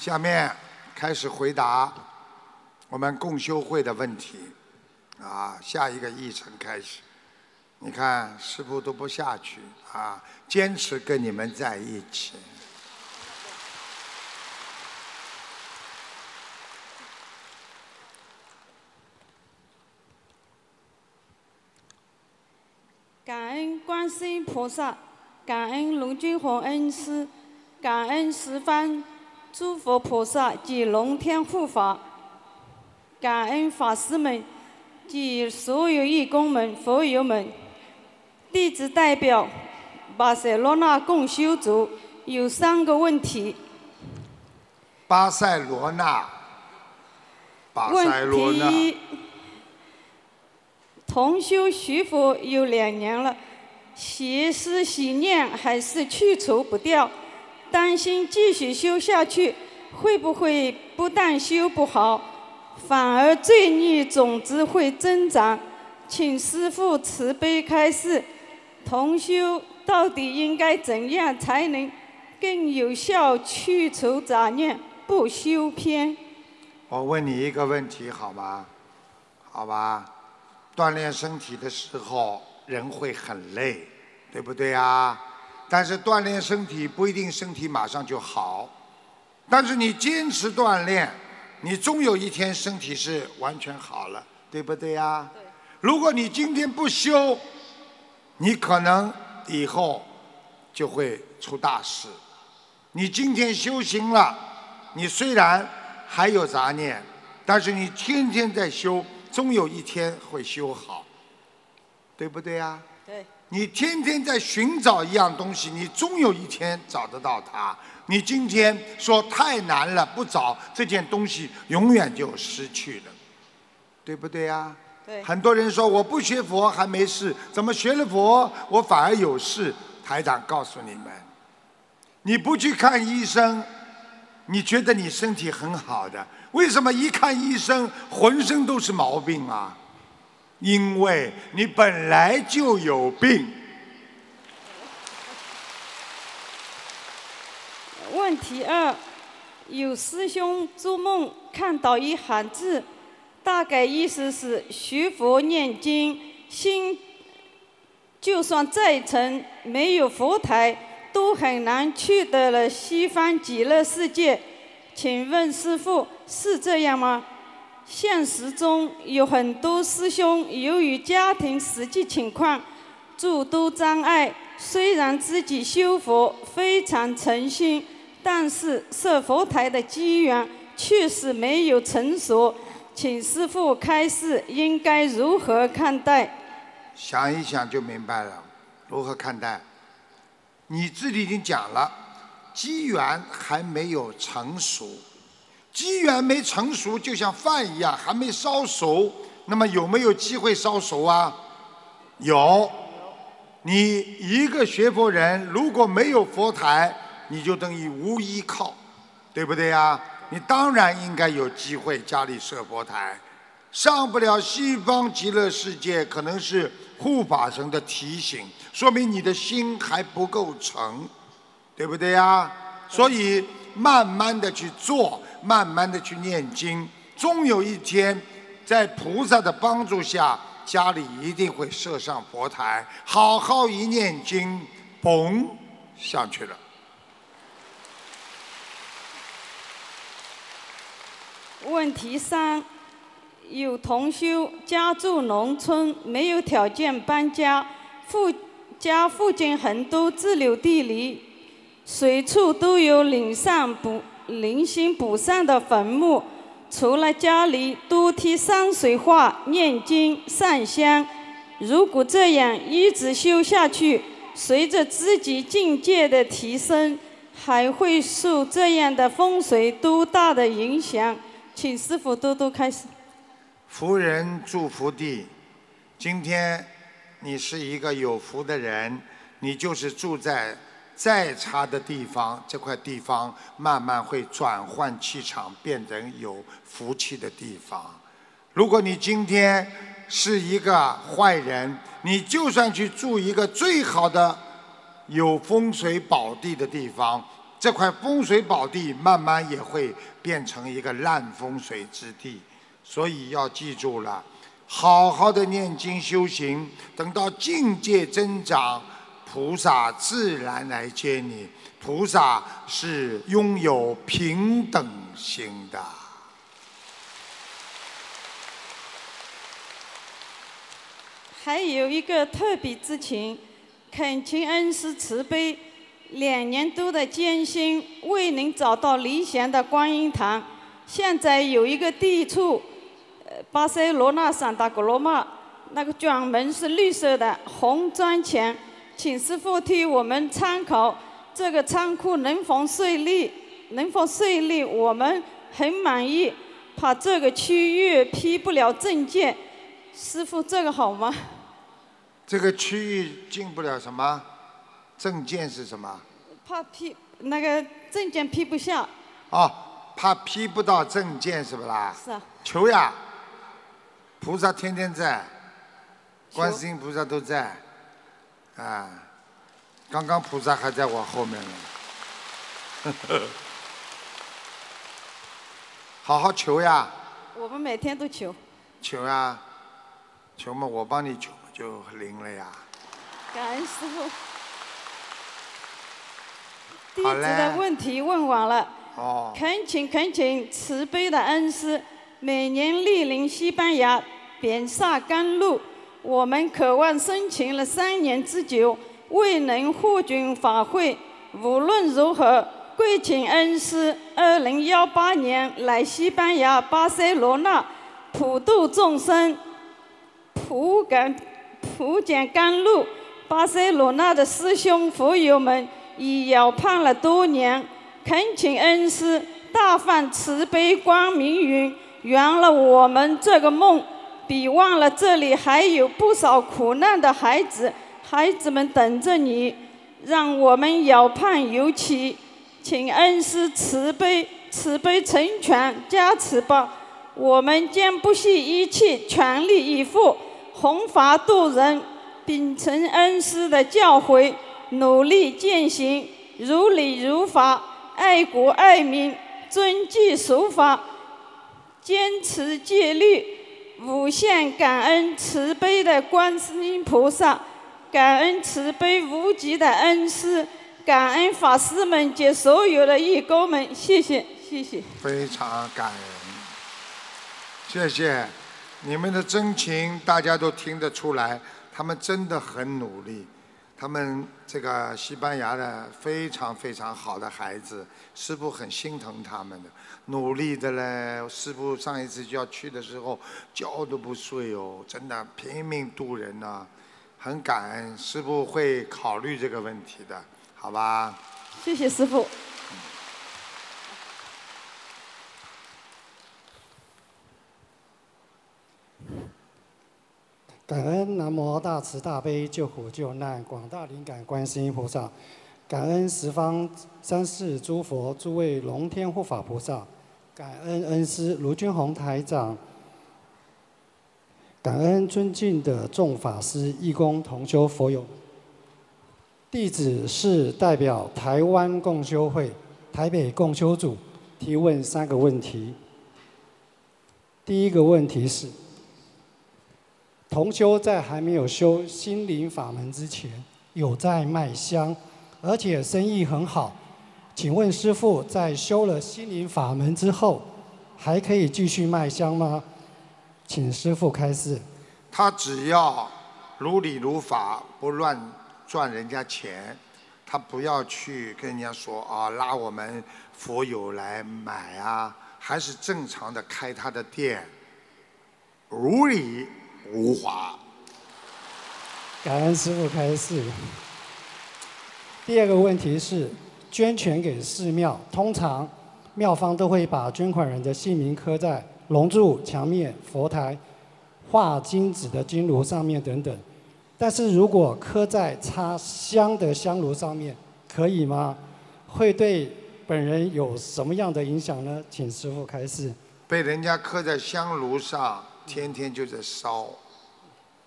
下面开始回答我们共修会的问题。啊，下一个议程开始。你看，师傅都不下去啊，坚持跟你们在一起。感恩观世音菩萨，感恩卢军宏恩师，感恩十方诸佛菩萨及龙天护法，感恩法师们及所有义工们、佛友们。弟子代表巴塞罗那共修组有三个问题。巴塞罗那，巴塞罗问。题一：同修学佛有两年了，邪思邪念还是去除不掉，担心继续修下去，会不会不但修不好，反而罪孽种子会增长？请师父慈悲开示，同修到底应该怎样才能更有效去除杂念，不修偏？我问你一个问题好吗？好吧，锻炼身体的时候人会很累，对不对啊？但是锻炼身体不一定身体马上就好，但是你坚持锻炼，你终有一天身体是完全好了，对不对呀？如果你今天不修，你可能以后就会出大事。你今天修行了，你虽然还有杂念，但是你天天在修，终有一天会修好，对不对呀？对。你天天在寻找一样东西，你终有一天找得到它。你今天说太难了，不找这件东西，永远就失去了，对不对呀？对很多人说我不学佛还没事，怎么学了佛我反而有事？台长告诉你们，你不去看医生，你觉得你身体很好的，为什么一看医生浑身都是毛病啊？因为你本来就有病。问题二，有师兄做梦看到一行字，大概意思是学佛念经，心就算再沉，没有佛台，都很难去得了西方极乐世界。请问师父是这样吗？现实中有很多师兄由于家庭实际情况，诸多障碍，虽然自己修佛非常诚心，但是设佛台的机缘确实没有成熟，请师父开示应该如何看待？想一想就明白了，如何看待？你自己已经讲了，机缘还没有成熟，机缘没成熟，就像饭一样还没烧熟。那么有没有机会烧熟啊？有。你一个学佛人如果没有佛台，你就等于无依靠，对不对呀？你当然应该有机会家里设佛台。上不了西方极乐世界，可能是护法神的提醒，说明你的心还不够诚，对不对呀？所以慢慢的去做，慢慢的去念经，终有一天，在菩萨的帮助下，家里一定会设上佛台，好好一念经，嘣上去了。问题三，有同修家住农村，没有条件搬家，附家附近很多自留地里，随处都有零散不零星不散的坟墓。除了家里多贴山水画、念经、上香，如果这样一直修下去，随着自己境界的提升，还会受这样的风水多大的影响？请师傅多多开示。福人住福地，今天你是一个有福的人，你就是住在再差的地方，这块地方慢慢会转换气场，变成有福气的地方。如果你今天是一个坏人，你就算去住一个最好的有风水宝地的地方，这块风水宝地慢慢也会变成一个烂风水之地。所以要记住了，好好的念经修行，等到境界增长，菩萨自然来接你。菩萨是拥有平等心的。还有一个特别之情，恳请恩师慈悲，两年多的艰辛未能找到理想的观音堂，现在有一个地处，巴塞罗那圣达格罗马，那个卷门是绿色的红砖墙，请师傅替我们参考，这个仓库能否顺利？能否顺利？我们很满意，怕这个区域批不了证件。师傅，这个好吗？这个区域进不了什么证件是什么？怕批那个证件批不下。哦，怕批不到证件是不啦？是啊。求呀，菩萨天天在，观世音菩萨都在，啊，刚刚菩萨还在我后面呢。好好求呀。我们每天都求。求呀。求嘛，我帮你求就灵了呀。感恩师傅。弟子的问题问完了。哦。恳请恳请慈悲的恩师，每年莅临西班牙边萨甘露，我们渴望申请了三年之久，未能获准法会。无论如何，跪请恩师，二零幺八年来西班牙巴塞罗那普度众生。普感普讲甘露，巴塞罗那的师兄佛友们已遥盼了多年，恳请恩师大放慈悲光明云，圆了我们这个梦。别忘了这里还有不少苦难的孩子，孩子们等着你，让我们遥盼有期。请恩师慈悲慈悲成全加持吧，我们将不惜一切全力以赴。弘法度人，秉承恩师的教诲，努力践行，如理如法，爱国爱民，遵纪守法，坚持戒律，无限感恩慈悲的观世音菩萨，感恩慈悲无极的恩师，感恩法师们及所有的义工们，谢谢，谢谢。非常感恩，谢谢。你们的真情大家都听得出来，他们真的很努力。他们这个西班牙的非常非常好的孩子，师傅很心疼他们的，努力的嘞。师傅上一次就要去的时候，觉都不睡哦，真的拼命渡人呐，很感恩。师傅会考虑这个问题的，好吧？谢谢师傅。感恩南无大慈大悲救苦救难广大灵感观世音菩萨，感恩十方三世诸佛诸位龙天护法菩萨，感恩恩师卢俊宏台长，感恩尊敬的众法师、义工、同修佛友。弟子是代表台湾共修会台北共修组提问三个问题。第一个问题是。同修在还没有修心灵法门之前，有在卖香，而且生意很好。请问师傅，在修了心灵法门之后，还可以继续卖香吗？请师傅开示。他只要如理如法，不乱赚人家钱，他不要去跟人家说啊，拉我们佛友来买啊，还是正常的开他的店，如理。无法。感恩师傅开示。第二个问题是，捐钱给寺庙，通常庙方都会把捐款人的姓名刻在龙柱、墙面、佛台、画金子的金炉上面等等。但是如果刻在插香的香炉上面，可以吗？会对本人有什么样的影响呢？请师傅开示。被人家刻在香炉上。天天就在烧，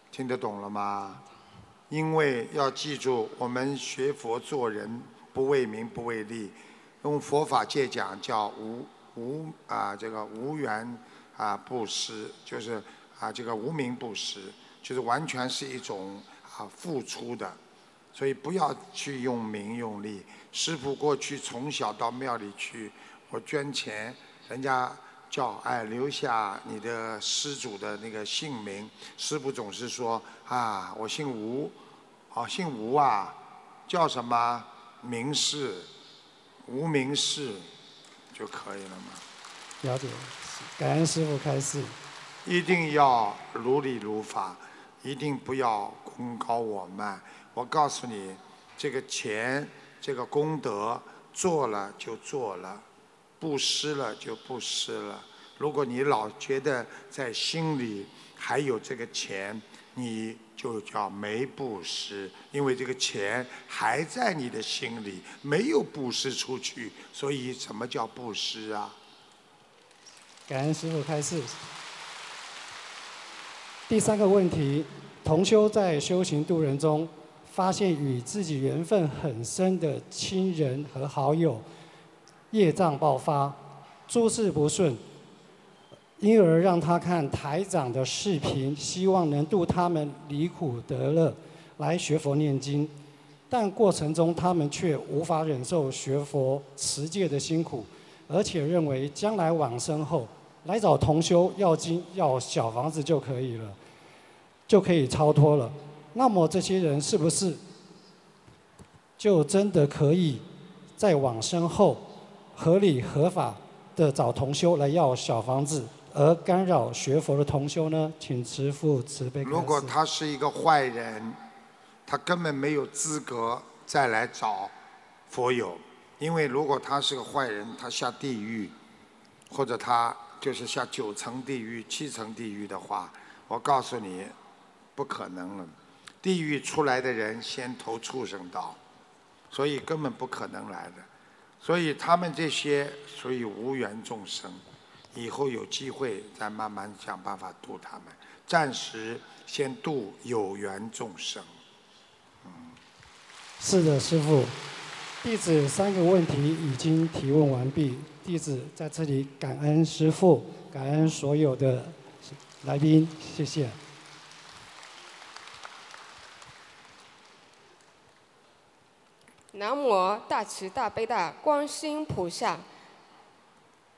听得懂了吗？因为要记住，我们学佛做人不为名不为利，用佛法界讲叫无无啊这个无缘啊布施，就是啊这个无名布施，就是完全是一种啊付出的，所以不要去用名用利。师傅过去从小到庙里去，我捐钱，人家叫哎留下你的施主的那个姓名，师傅总是说啊我姓吴，哦姓吴啊，叫什么名氏，无名氏就可以了嘛。了解，感恩师傅开示。一定要如理如法，一定不要功高我慢。我告诉你，这个钱，这个功德做了就做了，布施了就不施了。如果你老觉得在心里还有这个钱，你就叫没布施，因为这个钱还在你的心里，没有布施出去，所以什么叫布施啊？感恩师傅开示。第三个问题，同修在修行度人中，发现与自己缘分很深的亲人和好友业障爆发，诸事不顺，因而让他看台长的视频，希望能度他们离苦得乐，来学佛念经。但过程中他们却无法忍受学佛持戒的辛苦，而且认为将来往生后来找同修要经要小房子就可以了，就可以超脱了。那么这些人是不是就真的可以在往生后合理合法的找同修来要小房子，而干扰学佛的同修呢？请慈父慈悲。如果他是一个坏人，他根本没有资格再来找佛友，因为如果他是个坏人，他下地狱，或者他就是下九层地狱、七层地狱的话，我告诉你，不可能了。地狱出来的人先投畜生道，所以根本不可能来的。所以他们这些属于无缘众生，以后有机会再慢慢想办法度他们，暂时先度有缘众生。是的，师傅。弟子三个问题已经提问完毕，弟子在这里感恩师傅，感恩所有的来宾，谢谢。南无大慈大悲大观世音菩萨，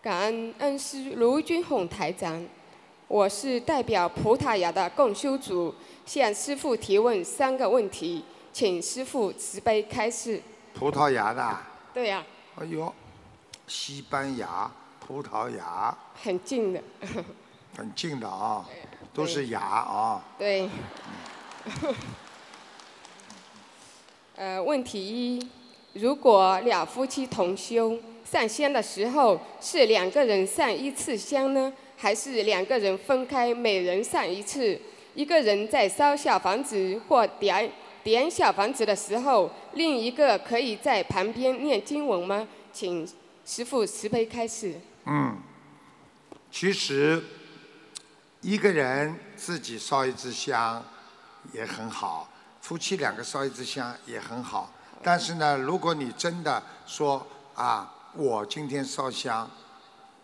感恩恩师卢军宏台长。我是代表葡萄牙的共修组，向师父提问三个问题，请师父慈悲开示。葡萄牙的啊，对呀、哎呦，西班牙、葡萄牙很近的。很近的啊，都是牙啊。对。呃，问题一：如果两夫妻同修上香的时候是两个人上一次香呢，还是两个人分开每人上一次？一个人在烧小房子或点点小房子的时候，另一个可以在旁边念经文吗？请师父慈悲开示。嗯，其实一个人自己烧一支香也很好，夫妻两个烧一支香也很好。但是呢，如果你真的说啊，我今天烧香，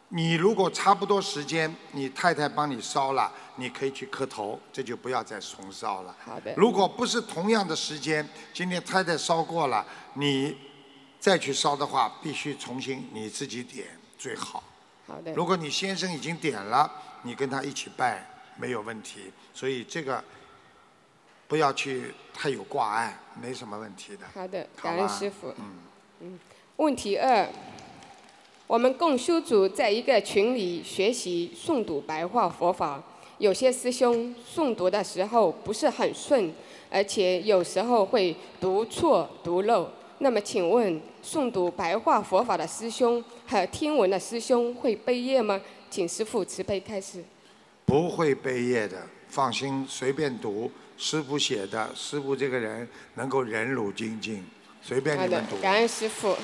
你如果差不多时间，你太太帮你烧了，你可以去磕头，这就不要再重烧了。好的。如果不是同样的时间，今天太太烧过了，你再去烧的话，必须重新你自己点最好。好的。如果你先生已经点了，你跟他一起拜没有问题，所以这个不要去太有挂碍，没什么问题的。好的，好感恩师傅。嗯。嗯，问题二，我们共修组在一个群里学习诵读白话佛法，有些师兄诵读的时候不是很顺，而且有时候会读错读漏。那么请问，诵读白话佛法的师兄和听闻的师兄会背业吗？请师父慈悲开示。不会背业的，放心，随便读。师傅写的，师傅这个人能够忍辱精进，随便你们读。，感恩师傅。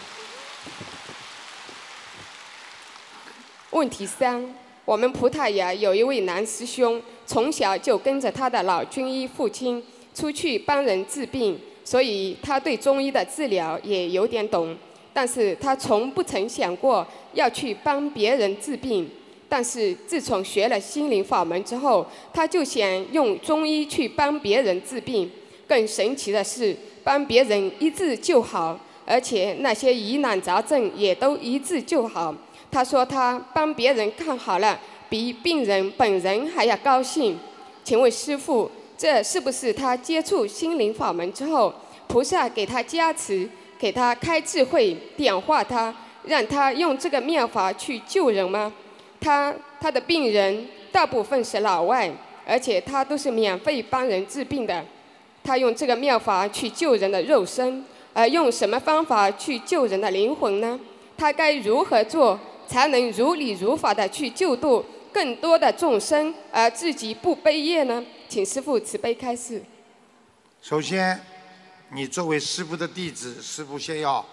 问题三，我们葡萄牙有一位男师兄，从小就跟着他的老军医父亲出去帮人治病，所以他对中医的治疗也有点懂。但是他从不曾想过要去帮别人治病。但是自从学了心灵法门之后，他就想用中医去帮别人治病。更神奇的是，帮别人一治就好，而且那些疑难杂症也都一治就好。他说他帮别人看好了，比病人本人还要高兴。请问师傅，这是不是他接触心灵法门之后，菩萨给他加持，给他开智慧，点化他，让他用这个妙法去救人吗？他他的病人大部分是老外，而且他都是免费帮人治病的。他用这个妙法去救人的肉身，而用什么方法去救人的灵魂呢？他该如何做才能如理如法的去救度更多的众生，而自己不悲业呢？请师父慈悲开示。首先，你作为师傅的弟子，师傅先要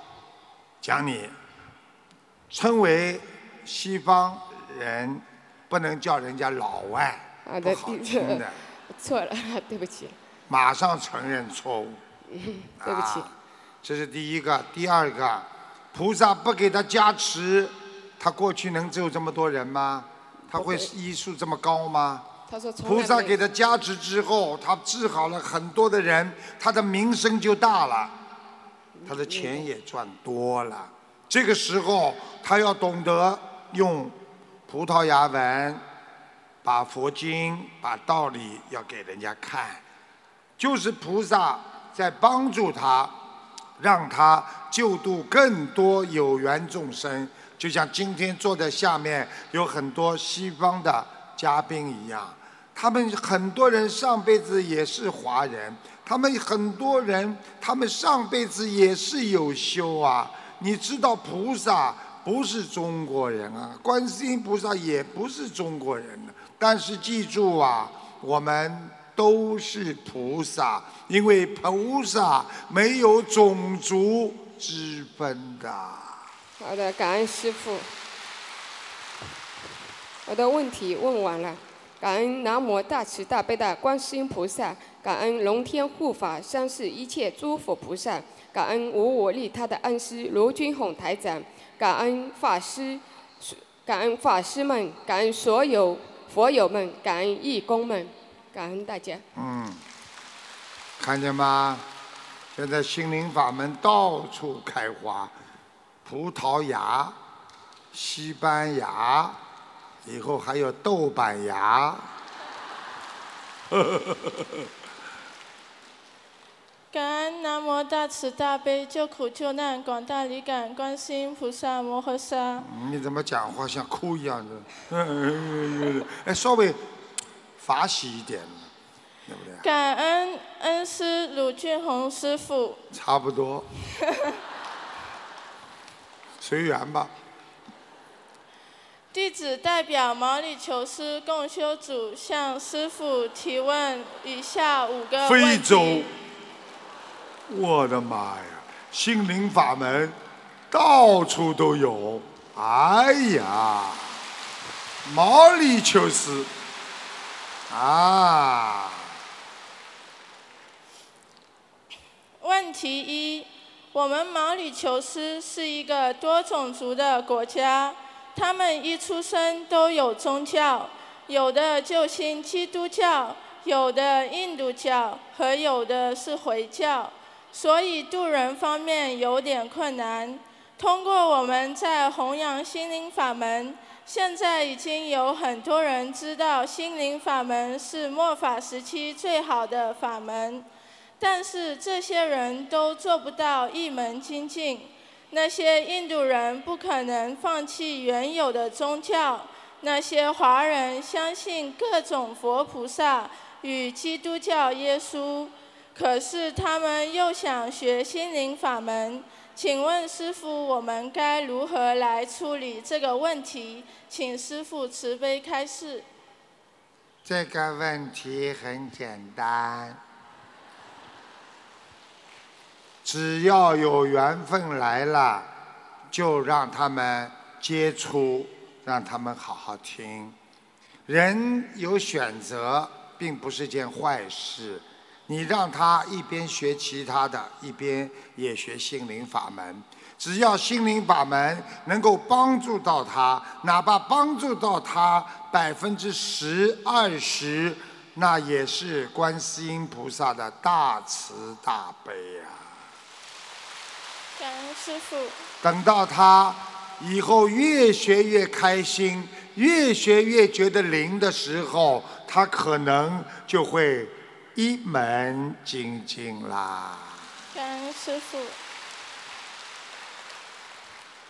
讲你，称为西方。人不能叫人家老外，不好听的。错了，对不起。马上承认错误。对不起。这是第一个，第二个，菩萨不给他加持，他过去能救这么多人吗？他会医术这么高吗？他说菩萨给他加持之后，他治好了很多的人，他的名声就大了，他的钱也赚多了。这个时候，他要懂得用。葡萄牙文，把佛经、把道理要给人家看，就是菩萨在帮助他，让他救度更多有缘众生。就像今天坐在下面有很多西方的嘉宾一样，他们很多人上辈子也是华人，他们很多人他们上辈子也是有修啊。你知道菩萨？不是中国人啊，观世音菩萨也不是中国人。但是记住啊，我们都是菩萨，因为菩萨没有种族之分的。好的，感恩师父。我的问题问完了，感恩南无大慈大悲的观世音菩萨，感恩龙天护法三世一切诸佛菩萨，感恩无我利他的恩师卢军宏台长。感恩法师，感恩法师们，感恩所有佛友们，感恩义工们，感恩大家。嗯，看见吗？现在心灵法门到处开花，葡萄牙、西班牙，以后还有豆瓣牙。感恩南无大慈大悲救苦救难广大灵感观世音菩萨摩诃萨。你怎么讲话像哭一样的？哎，稍微法喜一点，对不对？感恩恩师鲁俊宏师傅。差不多。随缘吧。弟子代表毛里求斯共修组向师傅提问以下五个问题。非洲。我的妈呀！心灵法门到处都有，哎呀，毛里求斯啊！问题一：我们毛里求斯是一个多种族的国家，他们一出生都有宗教，有的就信基督教，有的印度教，和有的是回教。所以渡人方面有点困难。通过我们在弘扬心灵法门，现在已经有很多人知道心灵法门是末法时期最好的法门。但是这些人都做不到一门精进。那些印度人不可能放弃原有的宗教，那些华人相信各种佛菩萨与基督教耶稣。可是他们又想学心灵法门，请问师傅，我们该如何来处理这个问题？请师傅慈悲开示。这个问题很简单，只要有缘分来了，就让他们接触，让他们好好听。人有选择，并不是件坏事。你让他一边学其他的，一边也学心灵法门。只要心灵法门能够帮助到他，哪怕帮助到他百分之十、二十，那也是观世音菩萨的大慈大悲呀、感恩师傅。等到他以后越学越开心，越学越觉得灵的时候，他可能就会一门精进啦。感恩师傅。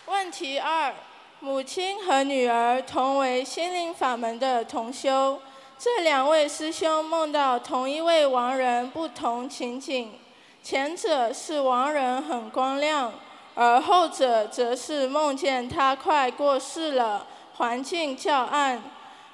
问题二：母亲和女儿同为心灵法门的同修，这两位师兄梦到同一位亡人不同情景，前者是亡人很光亮，而后者则是梦见他快过世了，环境较暗。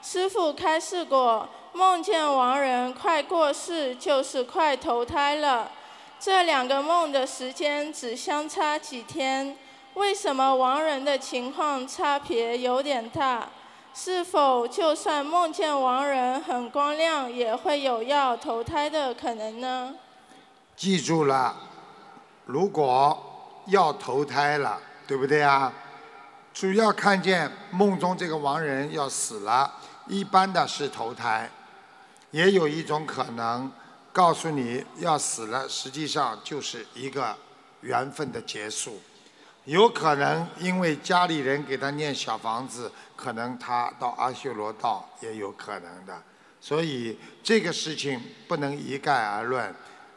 师傅开示过，梦见亡人快过世就是快投胎了。这两个梦的时间只相差几天，为什么亡人的情况差别有点大？是否就算梦见亡人很光亮，也会有要投胎的可能呢？记住了，如果要投胎了，对不对啊？主要看见梦中这个亡人要死了，一般的是投胎，也有一种可能告诉你要死了，实际上就是一个缘分的结束。有可能因为家里人给他念小房子，可能他到阿修罗道也有可能的。所以这个事情不能一概而论，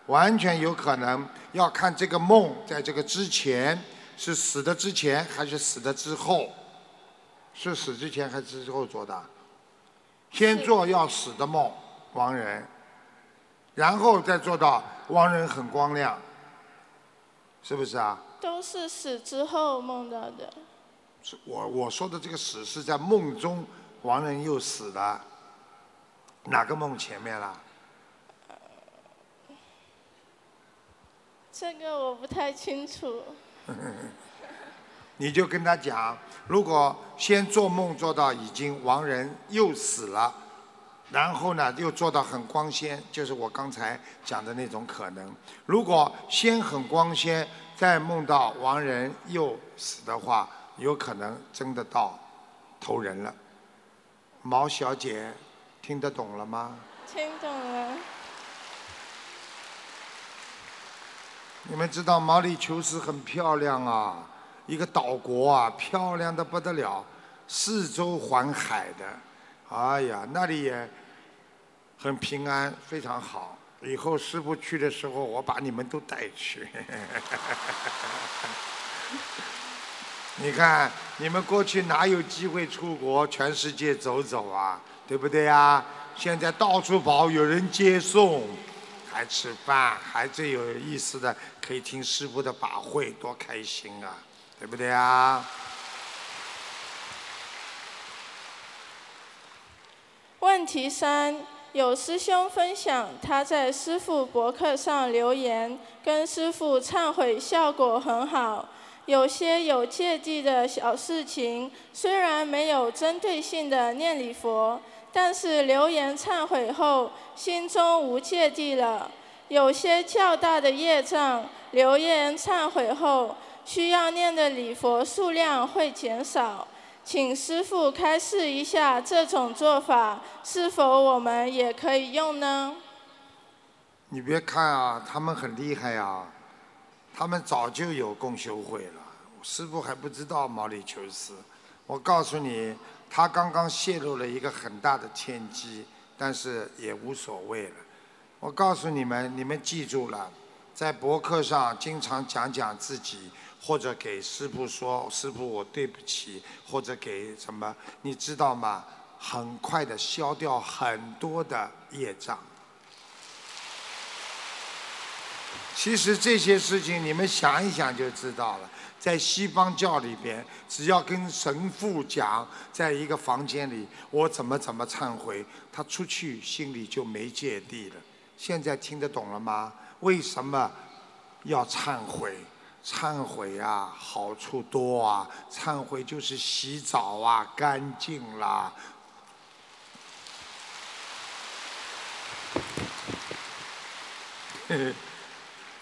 完全有可能要看这个梦在这个之前是死的之前还是死的之后，是死之前还是之后做的？先做要死的梦，亡人，然后再做到亡人很光亮，是不是啊？都是死之后梦到的。是我我说的这个死是在梦中，亡人又死了，哪个梦前面了？这个我不太清楚。你就跟他讲，如果先做梦做到已经亡人又死了，然后呢又做到很光鲜，就是我刚才讲的那种可能。如果先很光鲜，再梦到亡人又死的话，有可能真的到投人了。毛小姐，听得懂了吗？听懂了。你们知道毛里求斯很漂亮啊，一个岛国啊，漂亮的不得了，四周环海的，哎呀，那里也很平安，非常好。以后师傅去的时候，我把你们都带去。你看，你们过去哪有机会出国全世界走走啊？对不对呀？现在到处跑，有人接送，还吃饭，还最有意思的，可以听师傅的法会，多开心啊！对不对啊？问题三：有师兄分享他在师傅博客上留言，跟师傅忏悔效果很好。有些有芥蒂的小事情，虽然没有针对性的念礼佛，但是留言忏悔后，心中无芥蒂了。有些较大的业障，留言忏悔后，需要念的礼佛数量会减少。请师父开示一下，这种做法是否我们也可以用呢？你别看啊，他们很厉害啊，他们早就有共修会了，师傅还不知道毛里求斯。我告诉你，他刚刚泄露了一个很大的天机，但是也无所谓了。我告诉你们，你们记住了，在博客上经常讲讲自己，或者给师傅说师傅我对不起，或者给什么，你知道吗？很快的消掉很多的业障。其实这些事情你们想一想就知道了。在西方教里边，只要跟神父讲，在一个房间里，我怎么怎么忏悔，他出去心里就没芥蒂了。现在听得懂了吗？为什么要忏悔？忏悔啊，好处多啊！忏悔就是洗澡啊，干净啦。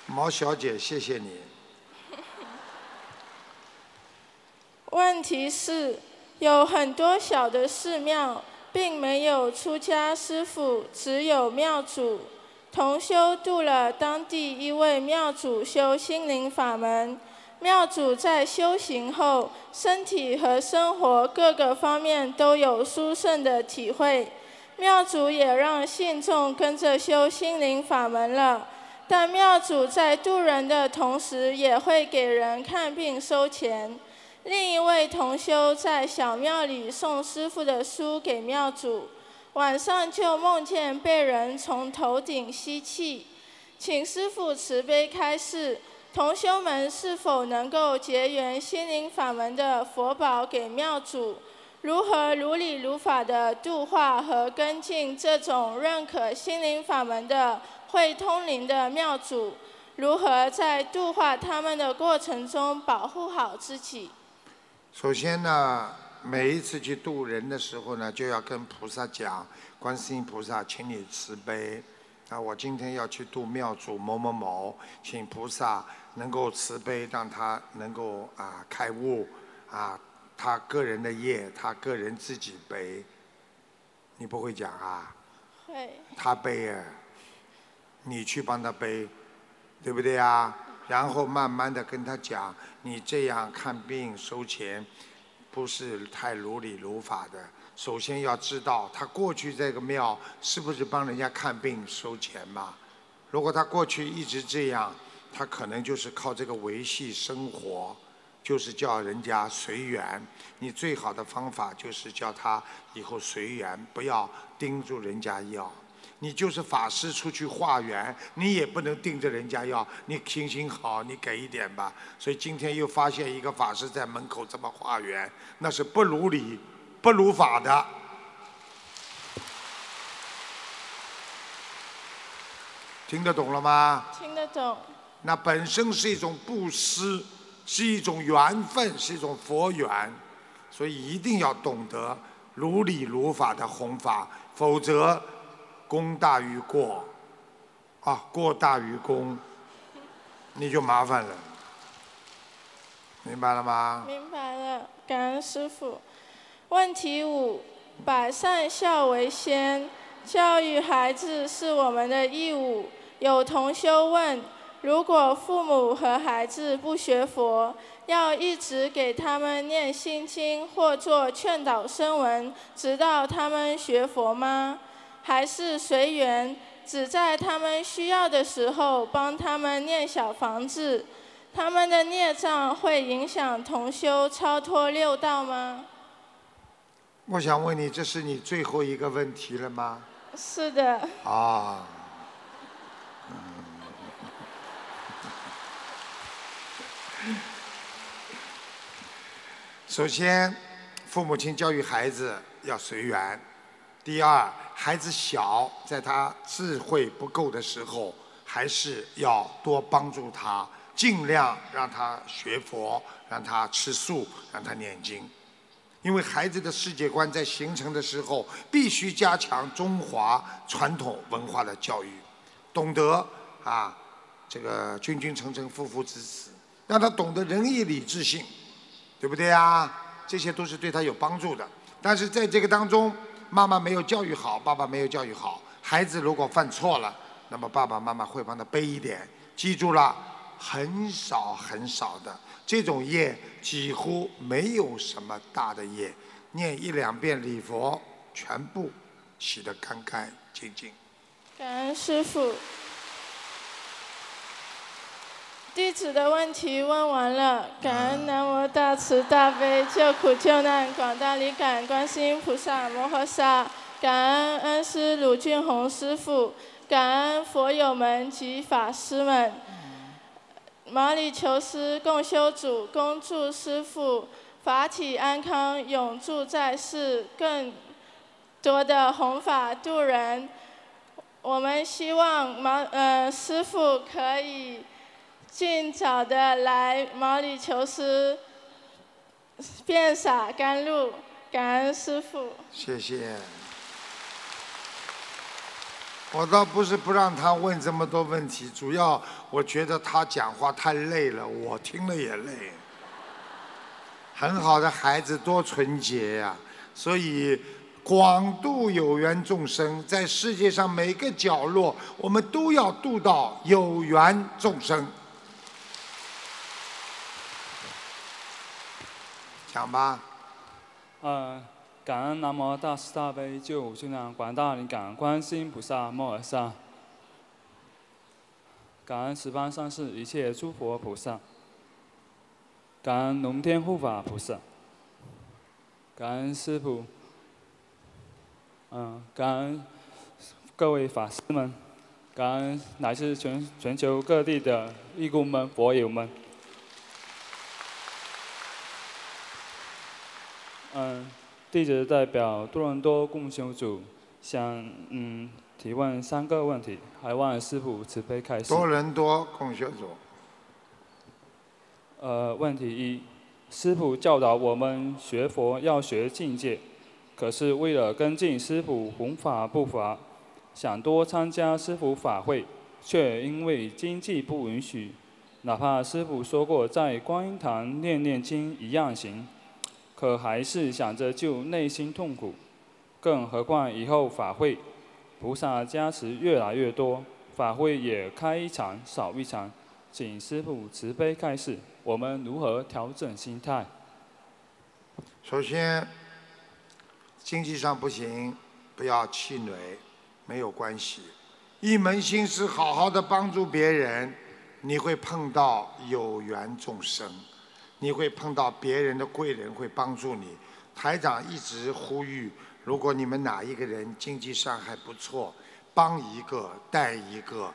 毛小姐，谢谢你。问题是，有很多小的寺庙，并没有出家师傅，只有庙主。同修度了当地一位庙主修心灵法门，庙主在修行后，身体和生活各个方面都有殊胜的体会。庙主也让信众跟着修心灵法门了，但庙主在渡人的同时，也会给人看病收钱。另一位同修在小庙里送师傅的书给庙主，晚上就梦见被人从头顶吸气，请师傅慈悲开示，同修们是否能够结缘心灵法门的佛宝给庙主？如何如理如法的度化和跟进这种认可心灵法门的会通灵的庙主？如何在度化他们的过程中保护好自己？首先呢，每一次去度人的时候呢，就要跟菩萨讲，观世音菩萨，请你慈悲。啊，我今天要去度庙主某某某，请菩萨能够慈悲，让他能够啊开悟，啊，他个人的业，他个人自己背。你不会讲啊？会。他背啊，你去帮他背，对不对啊？然后慢慢的跟他讲，你这样看病收钱，不是太如理如法的。首先要知道他过去这个庙是不是帮人家看病收钱嘛？如果他过去一直这样，他可能就是靠这个维系生活，就是叫人家随缘。你最好的方法就是叫他以后随缘，不要盯住人家要。你就是法师出去化缘，你也不能盯着人家要。你行行好，你给一点吧。所以今天又发现一个法师在门口这么化缘，那是不如理、不如法的。听得懂了吗？听得懂。那本身是一种布施，是一种缘分，是一种佛缘，所以一定要懂得如理如法的弘法，否则功大于过，啊，过大于功，你就麻烦了，明白了吗？明白了，感恩师傅。问题五：百善孝为先，教育孩子是我们的义务。有同修问：如果父母和孩子不学佛，要一直给他们念心经或做劝导声闻，直到他们学佛吗？还是随缘，只在他们需要的时候帮他们念小房子？他们的孽障会影响同修超脱六道吗？我想问你，这是你最后一个问题了吗？是的。啊。首先，父母亲教育孩子要随缘；第二，孩子小，在他智慧不够的时候，还是要多帮助他，尽量让他学佛，让他吃素，让他念经。因为孩子的世界观在形成的时候，必须加强中华传统文化的教育，懂得啊，这个君君臣臣，父父子子。让他懂得仁义礼智信，对不对呀？这些都是对他有帮助的。但是在这个当中，妈妈没有教育好，爸爸没有教育好，孩子如果犯错了，那么爸爸妈妈会帮他背一点。记住了，很少很少的这种业，几乎没有什么大的业，念一两遍礼佛，全部洗得干干净净。感恩师傅。弟子的问题问完了，感恩南无大慈大悲救苦救难广大灵感观世音菩萨摩诃萨，感恩恩师鲁俊宏师傅，感恩佛友们及法师们，毛里求斯共修组恭祝师傅法体安康，永驻在世，更多的弘法度人。我们希望毛呃师傅可以。尽早的来毛里求斯，遍洒甘露，感恩师傅。谢谢。我倒不是不让他问这么多问题，主要我觉得他讲话太累了，我听了也累。很好的孩子多纯洁呀、所以广度有缘众生，在世界上每个角落，我们都要度到有缘众生。讲吧，呃，感恩南无大慈大悲救苦救难广大灵感观世音菩萨摩诃萨，感恩十方三世一切诸佛菩萨，感恩龙天护法菩萨，感恩师父，嗯、感恩各位法师们，感恩来自全全球各地的义工们、佛友们。嗯，弟子代表多伦多共修组想嗯提问三个问题，还望师傅慈悲开示。多伦多共修组，呃，问题一，师傅教导我们学佛要学境界，可是为了跟进师傅弘法步伐，想多参加师傅法会，却因为经济不允许，哪怕师傅说过在观音堂念念经一样行，可还是想着救内心痛苦，更何况以后法会，菩萨加持越来越多，法会也开一场少一场，请师傅慈悲开示，我们如何调整心态？首先经济上不行，不要气馁，没有关系。一门心思好好的帮助别人，你会碰到有缘众生，你会碰到别人的贵人会帮助你。台长一直呼吁，如果你们哪一个人经济上还不错，帮一个带一个。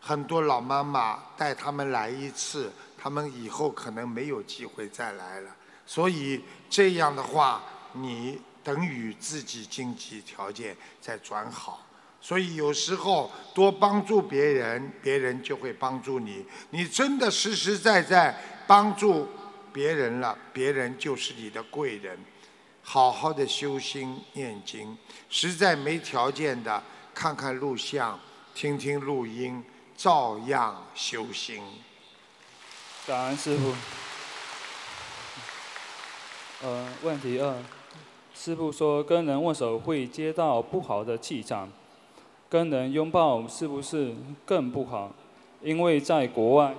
很多老妈妈带他们来一次，他们以后可能没有机会再来了。所以这样的话，你等于自己经济条件在转好。所以有时候多帮助别人，别人就会帮助你。你真的实实在在帮助别人了，别人就是你的贵人。好好的修心念经，实在没条件的看看录像，听听录音，照样修心。感恩师傅。呃，问题二，师傅说跟人握手会接到不好的气场，跟人拥抱是不是更不好？因为在国外，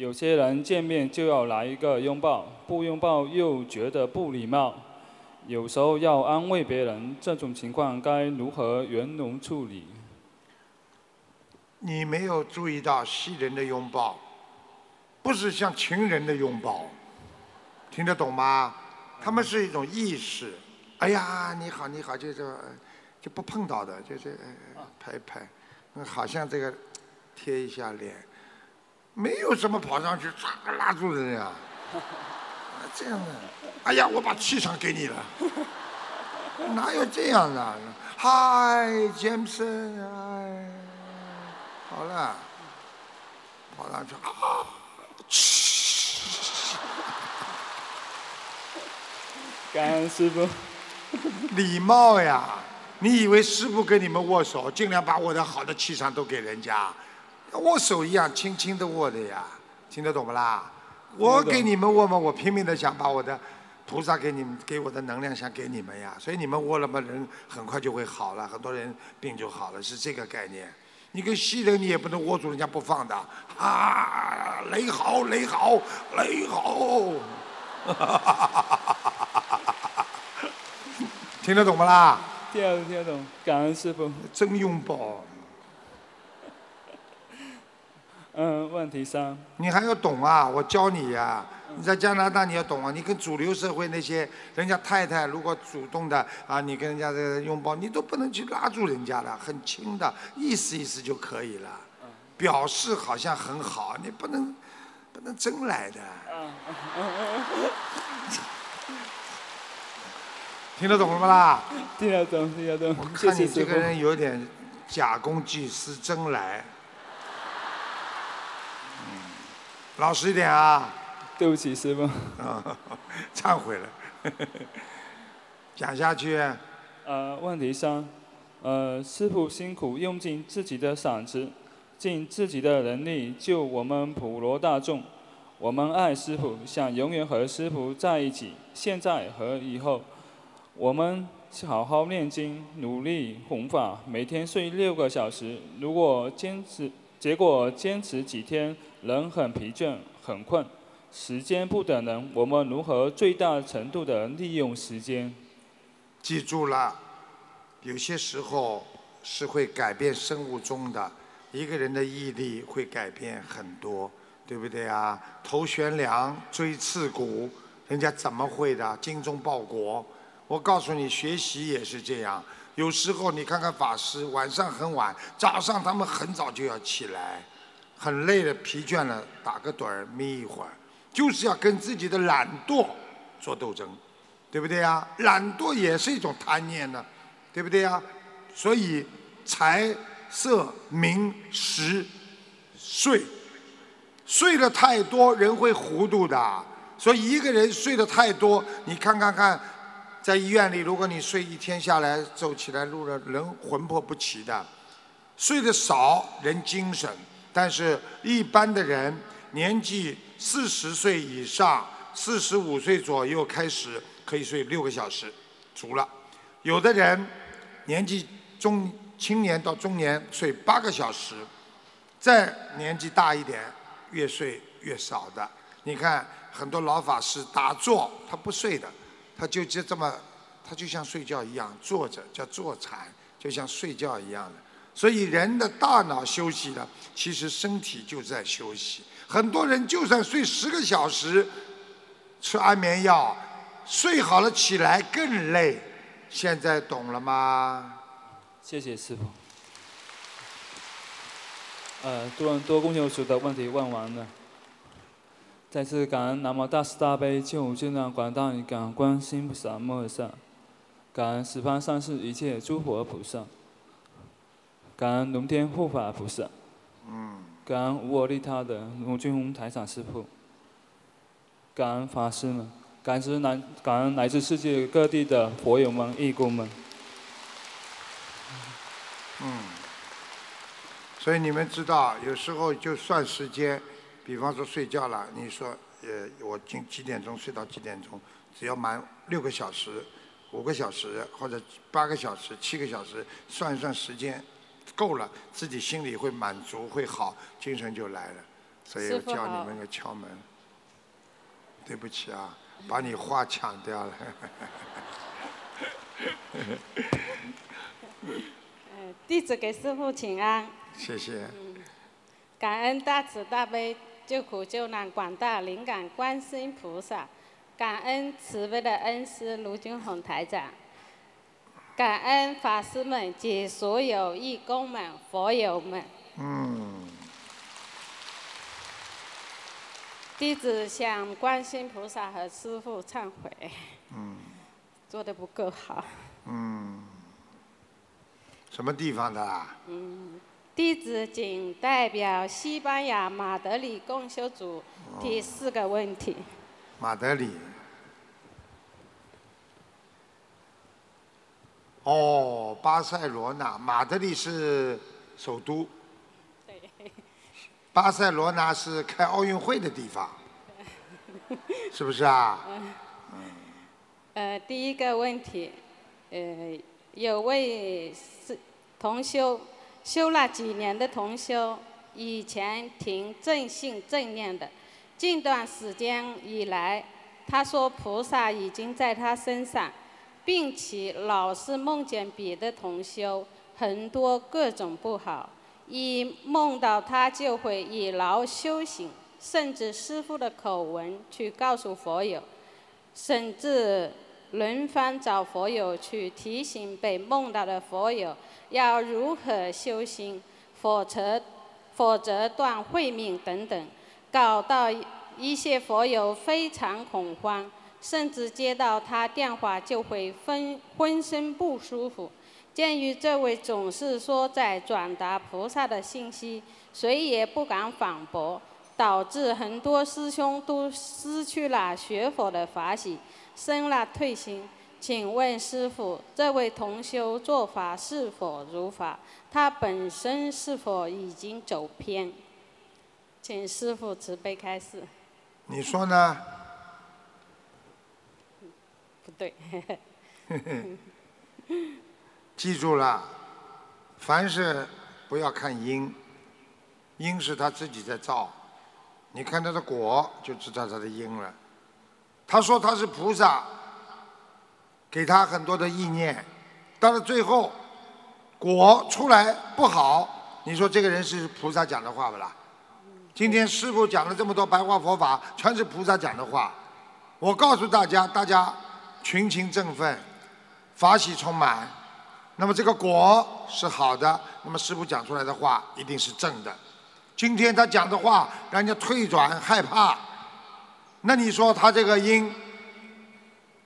有些人见面就要来一个拥抱，不拥抱又觉得不礼貌。有时候要安慰别人，这种情况该如何圆融处理？你没有注意到西人的拥抱，不是像情人的拥抱，听得懂吗？他们是一种意识。哎呀，你好，你好，就这就不碰到的，就是拍拍，好像这个贴一下脸，没有什么跑上去唰拉住人呀，啊 这样的。哎呀，我把气场给你了，哪有这样的？嗨，杰姆森，哎。好了，跑上去啊！嘘 感恩师傅。礼貌呀！你以为师傅跟你们握手，尽量把我的好的气场都给人家，握手一样轻轻的握的呀，听得懂不啦？我给你们握嘛，我拼命的想把我的菩萨给你们给我的能量想给你们呀，所以你们握了嘛，人很快就会好了，很多人病就好了，是这个概念。你跟西人你也不能握住人家不放的啊！雷好，雷好，雷好，听得懂不啦？听得懂，听得懂，感恩师傅。真拥抱，嗯，问题三，你还要懂啊！我教你呀、你在加拿大你要懂啊！你跟主流社会那些人家太太如果主动的啊，你跟人家这个拥抱，你都不能去拉住人家的，很轻的，意思意思就可以了，表示好像很好，你不能不能真来的。听得懂了不啦？听得懂，听得懂，我看。你这个人有点假公济私，真来。老实一点啊。对不起，师傅。啊，忏悔了。讲下去，呃，问题三，呃，师傅辛苦用尽自己的嗓子，尽自己的能力救我们普罗大众，我们爱师傅，想永远和师傅在一起，现在和以后。我们好好念经，努力弘法，每天睡六个小时。如果坚持，结果坚持几天，人很疲倦，很困。时间不等人，我们如何最大程度的利用时间？记住了，有些时候是会改变生物钟的。一个人的毅力会改变很多，对不对啊？头悬梁，锥刺股，人家怎么会的？精忠报国。我告诉你，学习也是这样。有时候你看看法师，晚上很晚，早上他们很早就要起来，很累了、疲倦了，打个盹儿，眯一会儿，就是要跟自己的懒惰做斗争，对不对呀？懒惰也是一种贪念呢，对不对呀？所以财色名食睡，睡得太多人会糊涂的。所以一个人睡得太多，你看看看。在医院里，如果你睡一天下来，走起来路了，人魂魄不齐的。睡得少，人精神；但是一般的人，年纪四十岁以上，四十五岁左右开始可以睡六个小时，足了。有的人年纪中青年到中年睡八个小时，再年纪大一点，越睡越少的。你看很多老法师打坐，他不睡的。他就就这么，他就像睡觉一样坐着，叫坐禅，就像睡觉一样的。所以人的大脑休息了，其实身体就在休息。很多人就算睡十个小时，吃安眠药，睡好了起来更累。现在懂了吗？谢谢师傅。呃，多多公牛组的问题问完了。再次感恩南无大慈大悲救苦救难广大灵感观世音菩萨摩诃萨，感恩十方三世一切诸佛菩萨，感恩龙天护法菩萨，感恩无我利他的卢俊宏台长师傅，感恩法师们，感恩来感恩来自世界各地的佛友们、义工们。嗯，所以你们知道，有时候就算时间。比方说睡觉了，你说，呃，我今几点钟睡到几点钟？只要满六个小时、五个小时或者八个小时、七个小时，算一算时间，够了，自己心里会满足，会好，精神就来了。所以我教你们个窍门。对不起啊，把你话抢掉了。嗯，弟子给师傅请安。谢谢。感恩大慈大悲。救苦救难广大灵感观世音菩萨，感恩慈悲的恩师卢军宏台长，感恩法师们及所有义工们、佛友们。嗯。弟子向观世音菩萨和师父忏悔。嗯。做的不够好。嗯。什么地方的？嗯。弟子仅代表西班牙马德里共修组提四个问题。马德里。哦，巴塞罗那，马德里是首都。对。巴塞罗那是开奥运会的地方。是不是啊？嗯。呃，第一个问题，呃，有位是同修。修了几年的同修，以前挺正信正念的，近段时间以来，他说菩萨已经在他身上，并且老是梦见别的同修，很多各种不好，一梦到他就会以劳修行，甚至师傅的口吻去告诉佛友，甚至轮番找佛友去提醒被梦到的佛友。要如何修心，否则否则断慧命等等，搞到一些佛友非常恐慌，甚至接到他电话就会分浑身不舒服。鉴于这位总是说在转达菩萨的信息，谁也不敢反驳，导致很多师兄都失去了学佛的法喜，生了退心。请问师傅，这位同修做法是否如法？他本身是否已经走偏？请师傅慈悲开示。你说呢？对，记住了，凡是不要看因，因是他自己在造，你看他的果就知道他的因了。他说他是菩萨，给他很多的意念，到了最后果出来不好，你说这个人是菩萨讲的话不啦？今天师傅讲了这么多白话佛法，全是菩萨讲的话。我告诉大家，大家群情振奋，法喜充满。那么这个果是好的，那么师傅讲出来的话一定是正的。今天他讲的话让人家退转害怕，那你说他这个因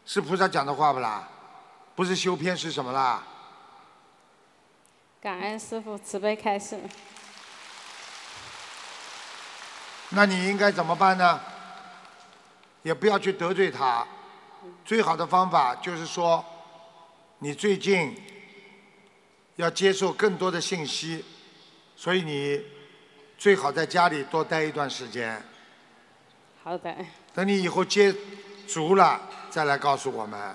是菩萨讲的话不啦？不是修偏是什么啦？感恩师傅慈悲开示。那你应该怎么办呢？也不要去得罪他，最好的方法就是说，你最近要接受更多的信息，所以你最好在家里多待一段时间。好的，等你以后接足了，再来告诉我们。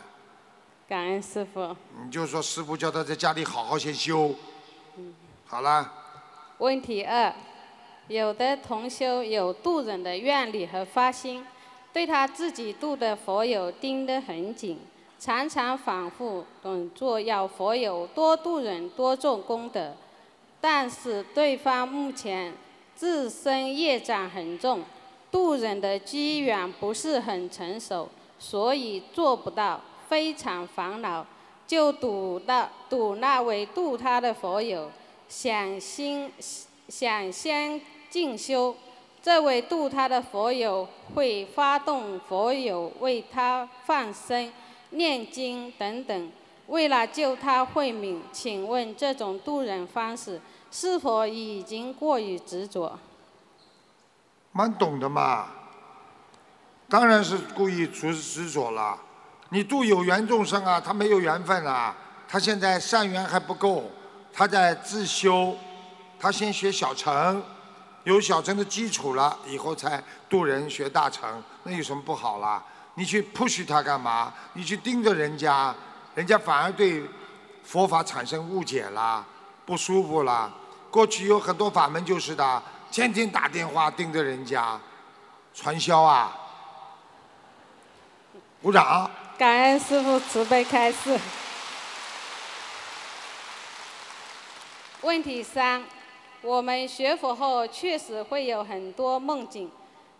感恩师傅。你就说师傅叫他在家里好好先修。好了。问题二。有的同修有渡人的愿力和发心，对他自己度的佛友盯得很紧，常常反复等做要佛友多渡人多做功德，但是对方目前自身业障很重，渡人的机缘不是很成熟，所以做不到，非常烦恼，就赌到赌那位渡他的佛友，想心想先。进修，这位度他的佛友会发动佛友为他放生、念经等等，为了救他慧命。请问这种渡人方式是否已经过于执着？蛮懂的嘛，当然是故意执执着了。你度有缘众生啊，他没有缘分啊，他现在善缘还不够，他在自修，他先学小乘。有小乘的基础了，以后才渡人学大乘，那有什么不好啦？你去 push 他干嘛？你去盯着人家，人家反而对佛法产生误解啦，不舒服啦。过去有很多法门就是的，天天打电话盯着人家，传销啊！鼓掌。感恩师父慈悲开示。问题三。我们学佛后确实会有很多梦境，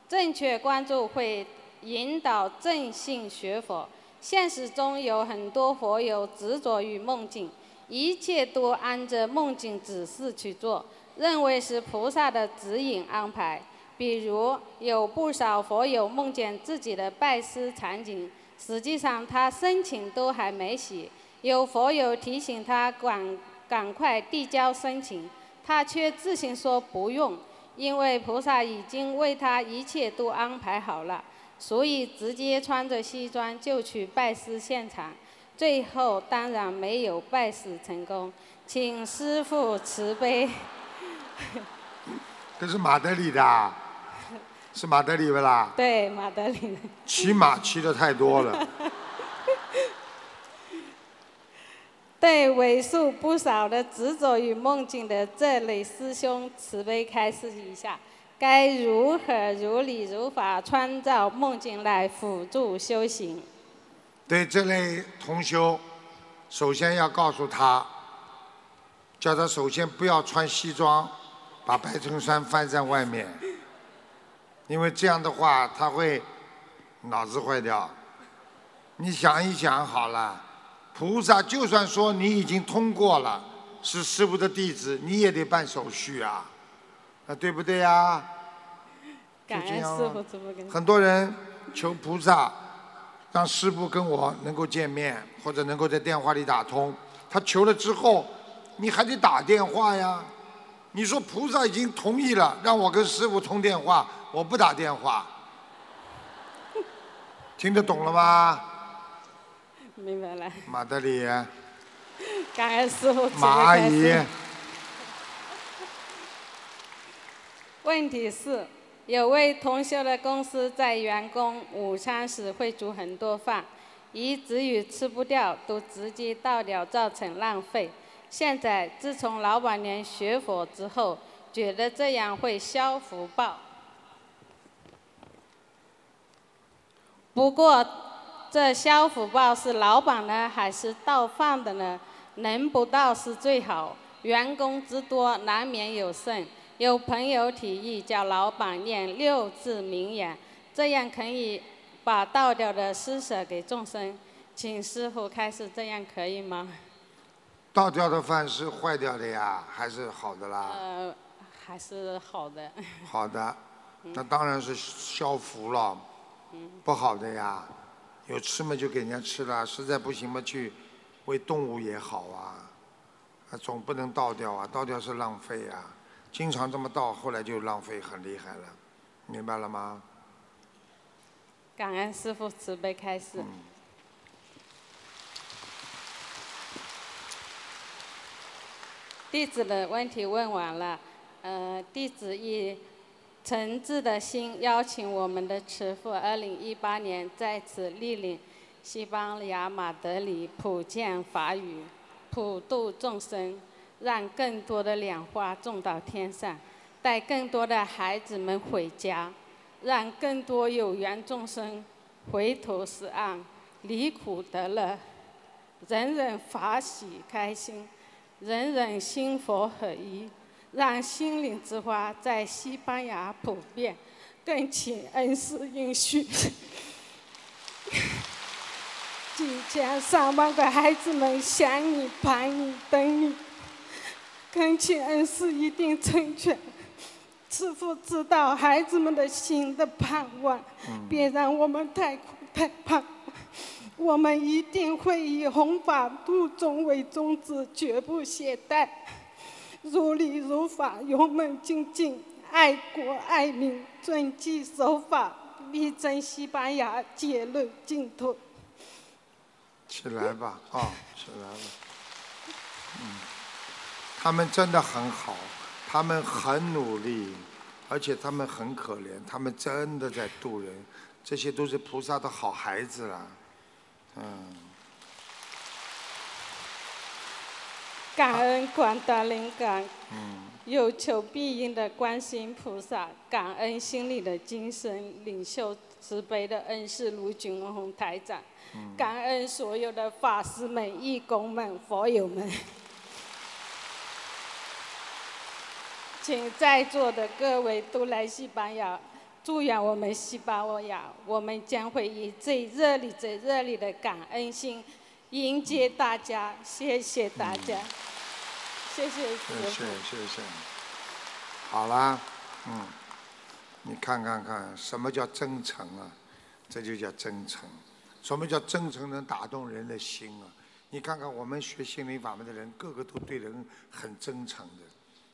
正确关注会引导正信学佛。现实中有很多佛友执着于梦境，一切都按着梦境指示去做，认为是菩萨的指引安排。比如有不少佛友梦见自己的拜师场景，实际上他申请都还没写，有佛友提醒他赶赶快递交申请。他却自行说不用，因为菩萨已经为他一切都安排好了，所以直接穿着西装就去拜师现场，最后当然没有拜师成功，请师傅慈悲。这是马德里的，是马德里不啦？对，马德里。骑马骑的太多了。对为数不少的执着于梦境的这类师兄，慈悲开示一下，该如何如理如法创造梦境来辅助修行？对这类同修，首先要告诉他，叫他首先不要穿西装，把白衬衫翻在外面，因为这样的话他会脑子坏掉。你想一想好了。菩萨就算说你已经通过了，是师傅的弟子，你也得办手续啊，啊对不对呀？感恩师傅很多人求菩萨，让师傅跟我能够见面，或者能够在电话里打通。他求了之后，你还得打电话呀。你说菩萨已经同意了，让我跟师傅通电话，我不打电话，听得懂了吗？明白了。马德里。感恩师傅。马阿姨。问题是，有位同学的公司在员工午餐时会煮很多饭，以至于吃不掉，都直接倒掉，造成浪费。现在自从老板娘学佛之后，觉得这样会消福报。不过，这消福报是老板呢，还是倒饭的呢？能不倒是最好。员工之多，难免有剩。有朋友提议叫老板念六字名言，这样可以把倒掉的施舍给众生。请师傅开始，这样可以吗？倒掉的饭是坏掉的呀，还是好的啦？呃，还是好的。好的，那当然是消福了。嗯不好的呀，有吃嘛就给人家吃了，实在不行嘛去喂动物也好啊。啊，总不能倒掉啊，倒掉是浪费啊。经常这么倒，后来就浪费很厉害了，明白了吗？感恩师父慈悲开示。弟子的问题问完了，呃，弟子以诚挚的心邀请我们的慈父，二零一八年在此莅临西班牙马德里普见法语，普度众生。让更多的莲花种到天上，带更多的孩子们回家，让更多有缘众生回头是岸，离苦得乐，人人法喜开心，人人心佛合一，让心灵之花在西班牙普遍。更请恩师允许，几千上万个孩子们想你、盼你、等你。恳请恩师一定成全，师父知道孩子们的心的盼望，别让我们太苦太盼。我们一定会以弘法度众为宗旨，绝不懈怠，如理如法，勇猛精进，爱国爱民，遵纪守法，力争西班牙结论净土。起来吧，啊，起来吧，嗯。他们真的很好，他们很努力，而且他们很可怜，他们真的在度人，这些都是菩萨的好孩子啦，嗯。感恩广大灵感，有求必应的观世音菩萨，感恩心里的精神领袖慈悲的恩师卢俊宏台长，感恩所有的法师们、义工们、佛友们。请在座的各位都来西班牙，祝愿我们西班牙，我们将会以最热烈、最热烈的感恩心迎接大家。谢谢大家，谢谢。谢谢谢谢。好啦，嗯，你看看看，什么叫真诚啊？这就叫真诚。什么叫真诚能打动人的心啊？你看看我们学心灵法门的人，个个都对人很真诚的。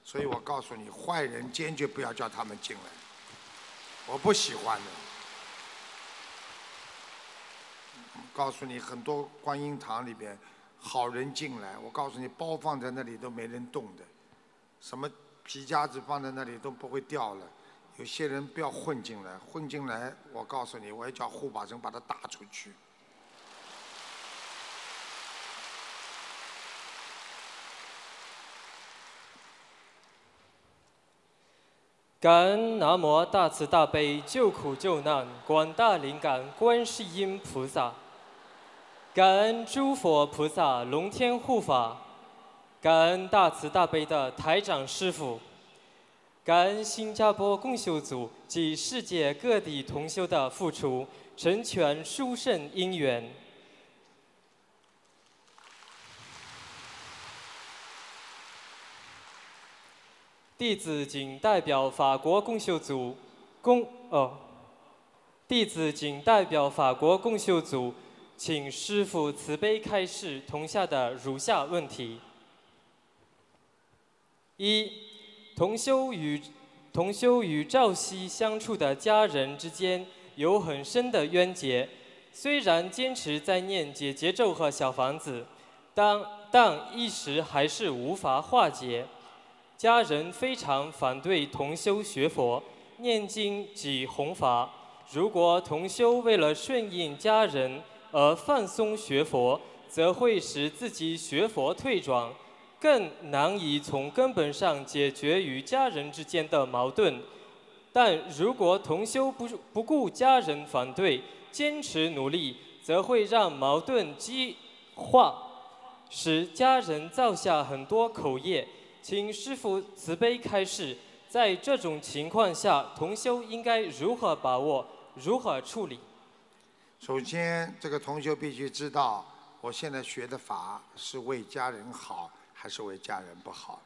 所以我告诉你，坏人坚决不要叫他们进来，我不喜欢的。告诉你，很多观音堂里边好人进来，我告诉你，包放在那里都没人动的，什么皮夹子放在那里都不会掉了。有些人不要混进来，混进来，我告诉你，我要叫护法神把他打出去。感恩南无大慈大悲救苦救难广大灵感观世音菩萨，感恩诸佛菩萨龙天护法，感恩大慈大悲的台长师傅，感恩新加坡共修组及世界各地同修的付出，成全殊胜因缘。弟子仅代表法国共修组，共哦。弟子仅代表法国共修组，请师父慈悲开示同下的如下问题：一、同修与同修与赵熙相处的家人之间有很深的冤结，虽然坚持在念解结咒和小房子，但但一时还是无法化解。家人非常反对同修学佛，念经及弘法。如果同修为了顺应家人而放松学佛，则会使自己学佛退转，更难以从根本上解决与家人之间的矛盾。但如果同修不不顾家人反对，坚持努力，则会让矛盾激化，使家人造下很多口业。请师父慈悲开示，在这种情况下，同修应该如何把握？如何处理？首先，这个同修必须知道，我现在学的法是为家人好，还是为家人不好？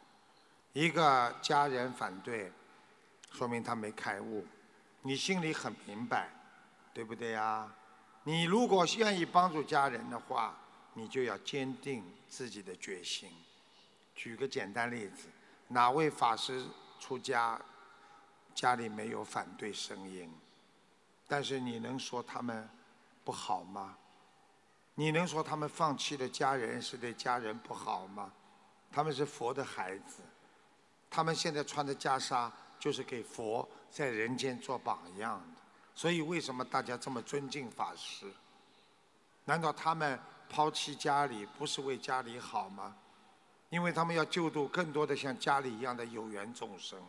一个家人反对，说明他没开悟。你心里很明白，对不对呀？你如果愿意帮助家人的话，你就要坚定自己的决心。举个简单例子，哪位法师出家，家里没有反对声音？但是你能说他们不好吗？你能说他们放弃了家人是对家人不好吗？他们是佛的孩子，他们现在穿的袈裟就是给佛在人间做榜样的。所以为什么大家这么尊敬法师？难道他们抛弃家里不是为家里好吗？因为他们要救度更多的像家里一样的有缘众生，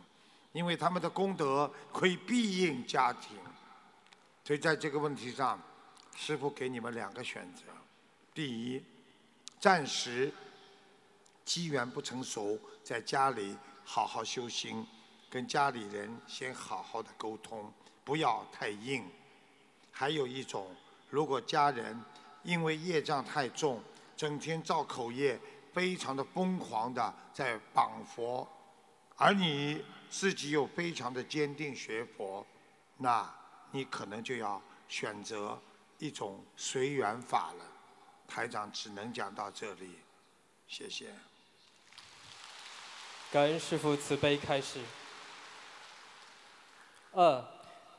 因为他们的功德可以庇应家庭。所以在这个问题上，师父给你们两个选择：第一，暂时机缘不成熟，在家里好好修心，跟家里人先好好的沟通，不要太硬。还有一种，如果家人因为业障太重，整天造口业，非常的疯狂的在绑佛，而你自己又非常的坚定学佛，那。你可能就要选择一种随缘法了。台长只能讲到这里，谢谢。感恩师父慈悲开示。二，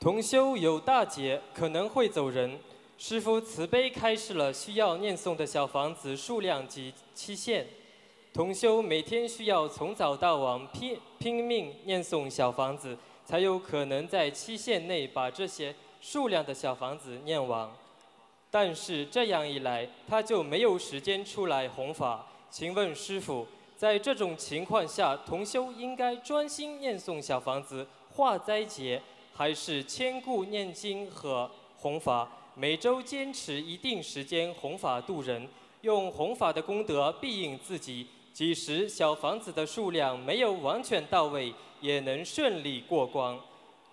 同修有大劫，可能会走人。师父慈悲开示了需要念诵的小房子数量及期限。同修每天需要从早到晚拼拼命念诵小房子。才有可能在期限内把这些数量的小房子念完，但是这样一来，他就没有时间出来弘法。请问师傅，在这种情况下，同修应该专心念诵小房子化灾劫，还是兼顾念经和弘法？每周坚持一定时间弘法度人，用弘法的功德庇应自己。即使小房子的数量没有完全到位，也能顺利过关。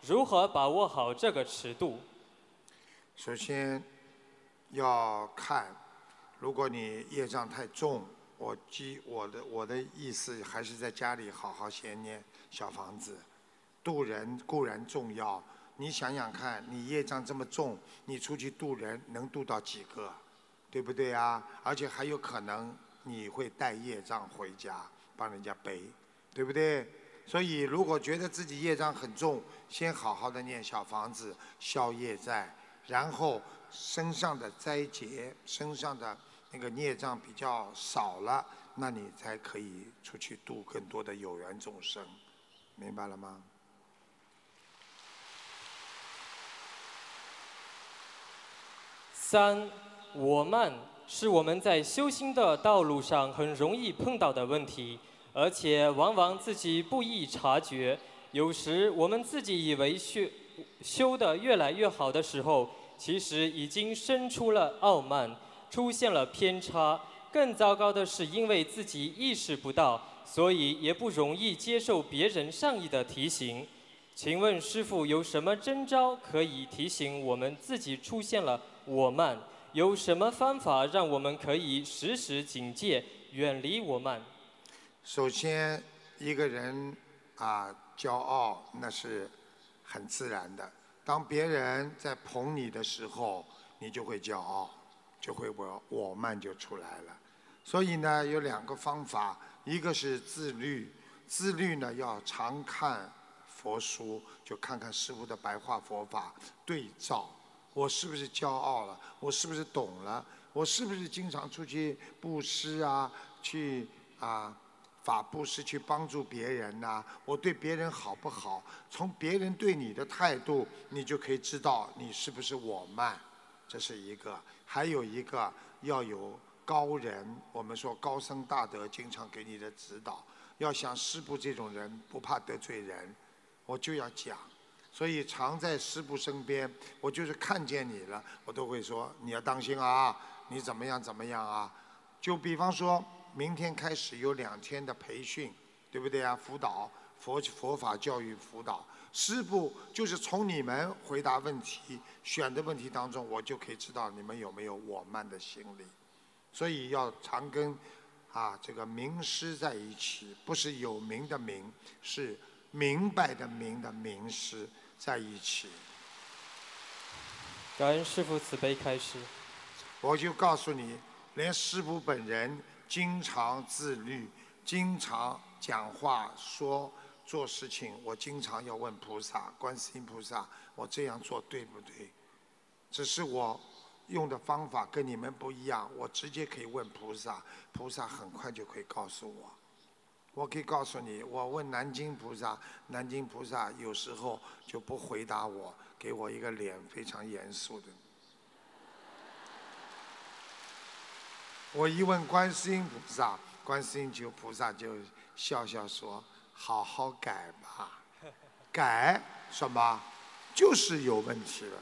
如何把握好这个尺度？首先要看，如果你业障太重，我基我的我的意思还是在家里好好先念小房子。渡人固然重要，你想想看，你业障这么重，你出去渡人能渡到几个？对不对啊？而且还有可能。你会带业障回家，帮人家背，对不对？所以如果觉得自己业障很重，先好好的念小房子消业债，然后身上的灾劫、身上的那个孽障比较少了，那你才可以出去度更多的有缘众生，明白了吗？三，我慢。是我们在修心的道路上很容易碰到的问题，而且往往自己不易察觉。有时我们自己以为修修的越来越好的时候，其实已经生出了傲慢，出现了偏差。更糟糕的是，因为自己意识不到，所以也不容易接受别人善意的提醒。请问师傅有什么征兆可以提醒我们自己出现了我慢？有什么方法让我们可以时时警戒，远离我慢？首先，一个人啊，骄傲那是很自然的。当别人在捧你的时候，你就会骄傲，就会我我慢就出来了。所以呢，有两个方法，一个是自律，自律呢要常看佛书，就看看师父的白话佛法对照。我是不是骄傲了？我是不是懂了？我是不是经常出去布施啊？去啊法布施去帮助别人呐、我对别人好不好？从别人对你的态度，你就可以知道你是不是我慢。这是一个，还有一个要有高人，我们说高僧大德经常给你的指导。要像师父这种人，不怕得罪人，我就要讲。所以常在师父身边，我就是看见你了，我都会说你要当心啊，你怎么样怎么样啊。就比方说，明天开始有两天的培训，对不对啊？辅导佛佛法教育辅导，师部就是从你们回答问题、选的问题当中，我就可以知道你们有没有我慢的心理。所以要常跟啊这个名师在一起，不是有名的名，是明白的明的名师在一起。感恩师父慈悲开示。我就告诉你，连师傅本人经常自律，经常讲话说做事情，我经常要问菩萨、观世音菩萨，我这样做对不对？只是我用的方法跟你们不一样，我直接可以问菩萨，菩萨很快就可以告诉我。我可以告诉你，我问南京菩萨，南京菩萨有时候就不回答我，给我一个脸非常严肃的。我一问观世音菩萨，观世音就菩萨就笑笑说：“好好改吧，改什么？就是有问题了，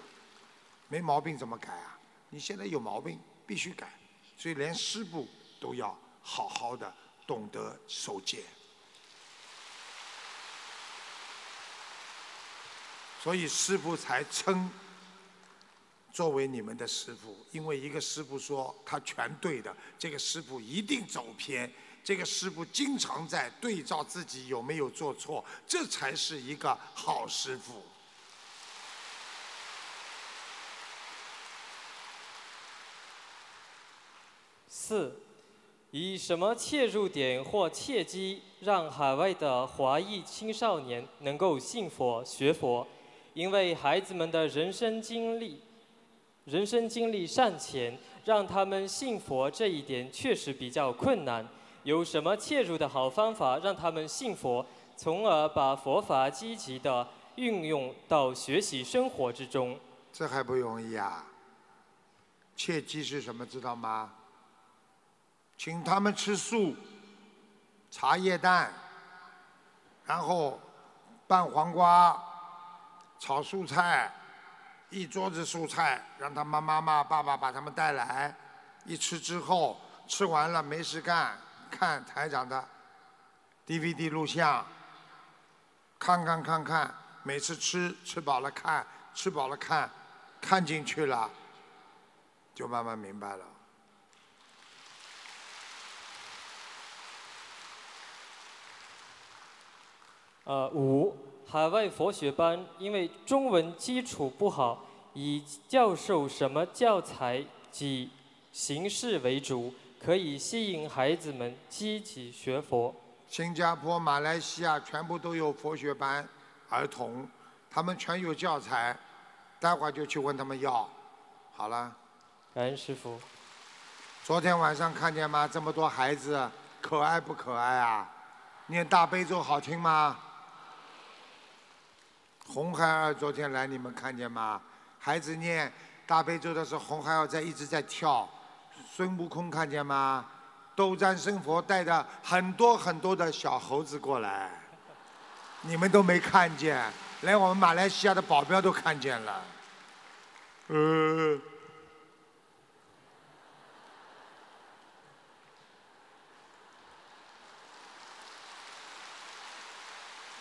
没毛病怎么改啊？你现在有毛病，必须改。所以连师傅都要好好的懂得守戒。所以师傅才称作为你们的师傅，因为一个师傅说他全对的，这个师傅一定走偏。这个师傅经常在对照自己有没有做错，这才是一个好师傅。四，以什么切入点或契机，让海外的华裔青少年能够信佛学佛？因为孩子们的人生经历，人生经历尚浅，让他们信佛这一点确实比较困难。有什么切入的好方法，让他们信佛，从而把佛法积极的运用到学习生活之中？这还不容易啊！切记是什么，知道吗？请他们吃素，茶叶蛋，然后拌黄瓜，炒蔬菜，一桌子蔬菜，让他妈妈妈、爸爸把他们带来，一吃之后，吃完了没事干，看台长的 DVD 录像，看看看看，每次吃吃饱了看，吃饱了看，看进去了，就慢慢明白了。呃，五，海外佛学班因为中文基础不好，以教授什么教材及形式为主，可以吸引孩子们积极学佛。新加坡、马来西亚全部都有佛学班，儿童，他们全有教材，待会儿就去问他们要。好了，感恩师傅。昨天晚上看见吗？这么多孩子，可爱不可爱啊？念大悲咒好听吗？红孩儿昨天来，你们看见吗？孩子念大悲咒的时候，红孩儿在一直在跳。孙悟空看见吗？斗战胜佛带着很多很多的小猴子过来，你们都没看见，连我们马来西亚的保镖都看见了。呃。